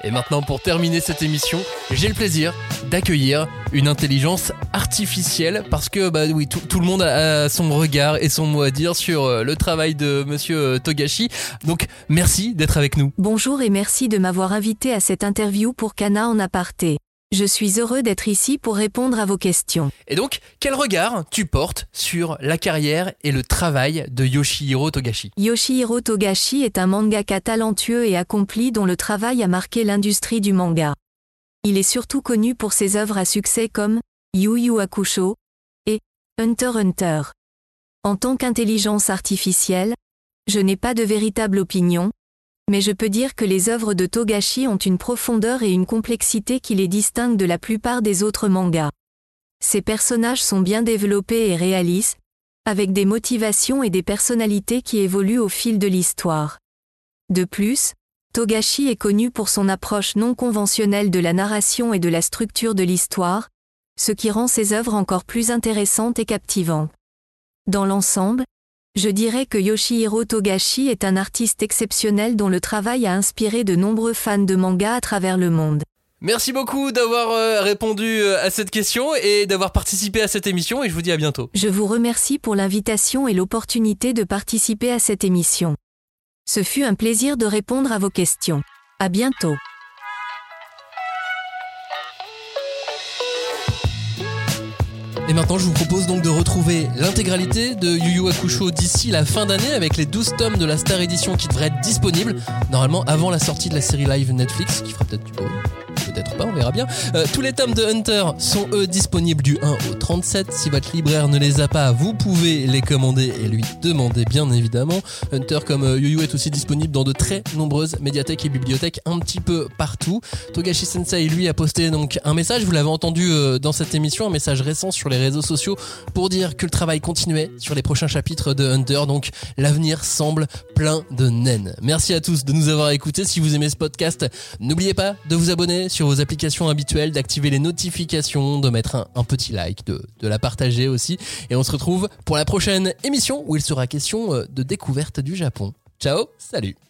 A: Et maintenant, pour terminer cette émission, j'ai le plaisir d'accueillir une intelligence artificielle parce que, bah oui, tout, le monde a son regard et son mot à dire sur euh, le travail de monsieur euh, Togashi. Donc, merci d'être avec nous.
G: Bonjour et merci de m'avoir invité à cette interview pour Kana en aparté. Je suis heureux d'être ici pour répondre à vos questions.
A: Et donc, quel regard tu portes sur la carrière et le travail de Yoshihiro Togashi?
G: Yoshihiro Togashi est un mangaka talentueux et accompli dont le travail a marqué l'industrie du manga. Il est surtout connu pour ses œuvres à succès comme Yu Yu Hakusho et Hunter Hunter. En tant qu'intelligence artificielle, je n'ai pas de véritable opinion, mais je peux dire que les œuvres de Togashi ont une profondeur et une complexité qui les distinguent de la plupart des autres mangas. Ces personnages sont bien développés et réalistes, avec des motivations et des personnalités qui évoluent au fil de l'histoire. De plus, Togashi est connu pour son approche non conventionnelle de la narration et de la structure de l'histoire, ce qui rend ses œuvres encore plus intéressantes et captivantes. Dans l'ensemble, je dirais que Yoshihiro Togashi est un artiste exceptionnel dont le travail a inspiré de nombreux fans de manga à travers le monde.
A: Merci beaucoup d'avoir euh, répondu euh, à cette question et d'avoir participé à cette émission et je vous dis à bientôt.
G: Je vous remercie pour l'invitation et l'opportunité de participer à cette émission. Ce fut un plaisir de répondre à vos questions. À bientôt.
A: Et maintenant, je vous propose donc de retrouver l'intégralité de Yu Yu Hakusho d'ici la fin d'année avec les 12 tomes de la Star Edition qui devraient être disponibles normalement avant la sortie de la série live Netflix qui fera peut-être du beau peut-être pas, on verra bien. Euh, tous les tomes de Hunter sont eux disponibles du 1 au 37. Si votre libraire ne les a pas, vous pouvez les commander et lui demander bien évidemment. Hunter comme euh, Yu est aussi disponible dans de très nombreuses médiathèques et bibliothèques un petit peu partout. Togashi Sensei lui a posté donc un message, vous l'avez entendu euh, dans cette émission, un message récent sur les réseaux sociaux pour dire que le travail continuait sur les prochains chapitres de Hunter. Donc l'avenir semble plein de naines. Merci à tous de nous avoir écoutés. Si vous aimez ce podcast, n'oubliez pas de vous abonner sur vos applications habituelles, d'activer les notifications, de mettre un, petit like, de, de la partager aussi. Et on se retrouve pour la prochaine émission où il sera question euh, de découverte du Japon. Ciao, salut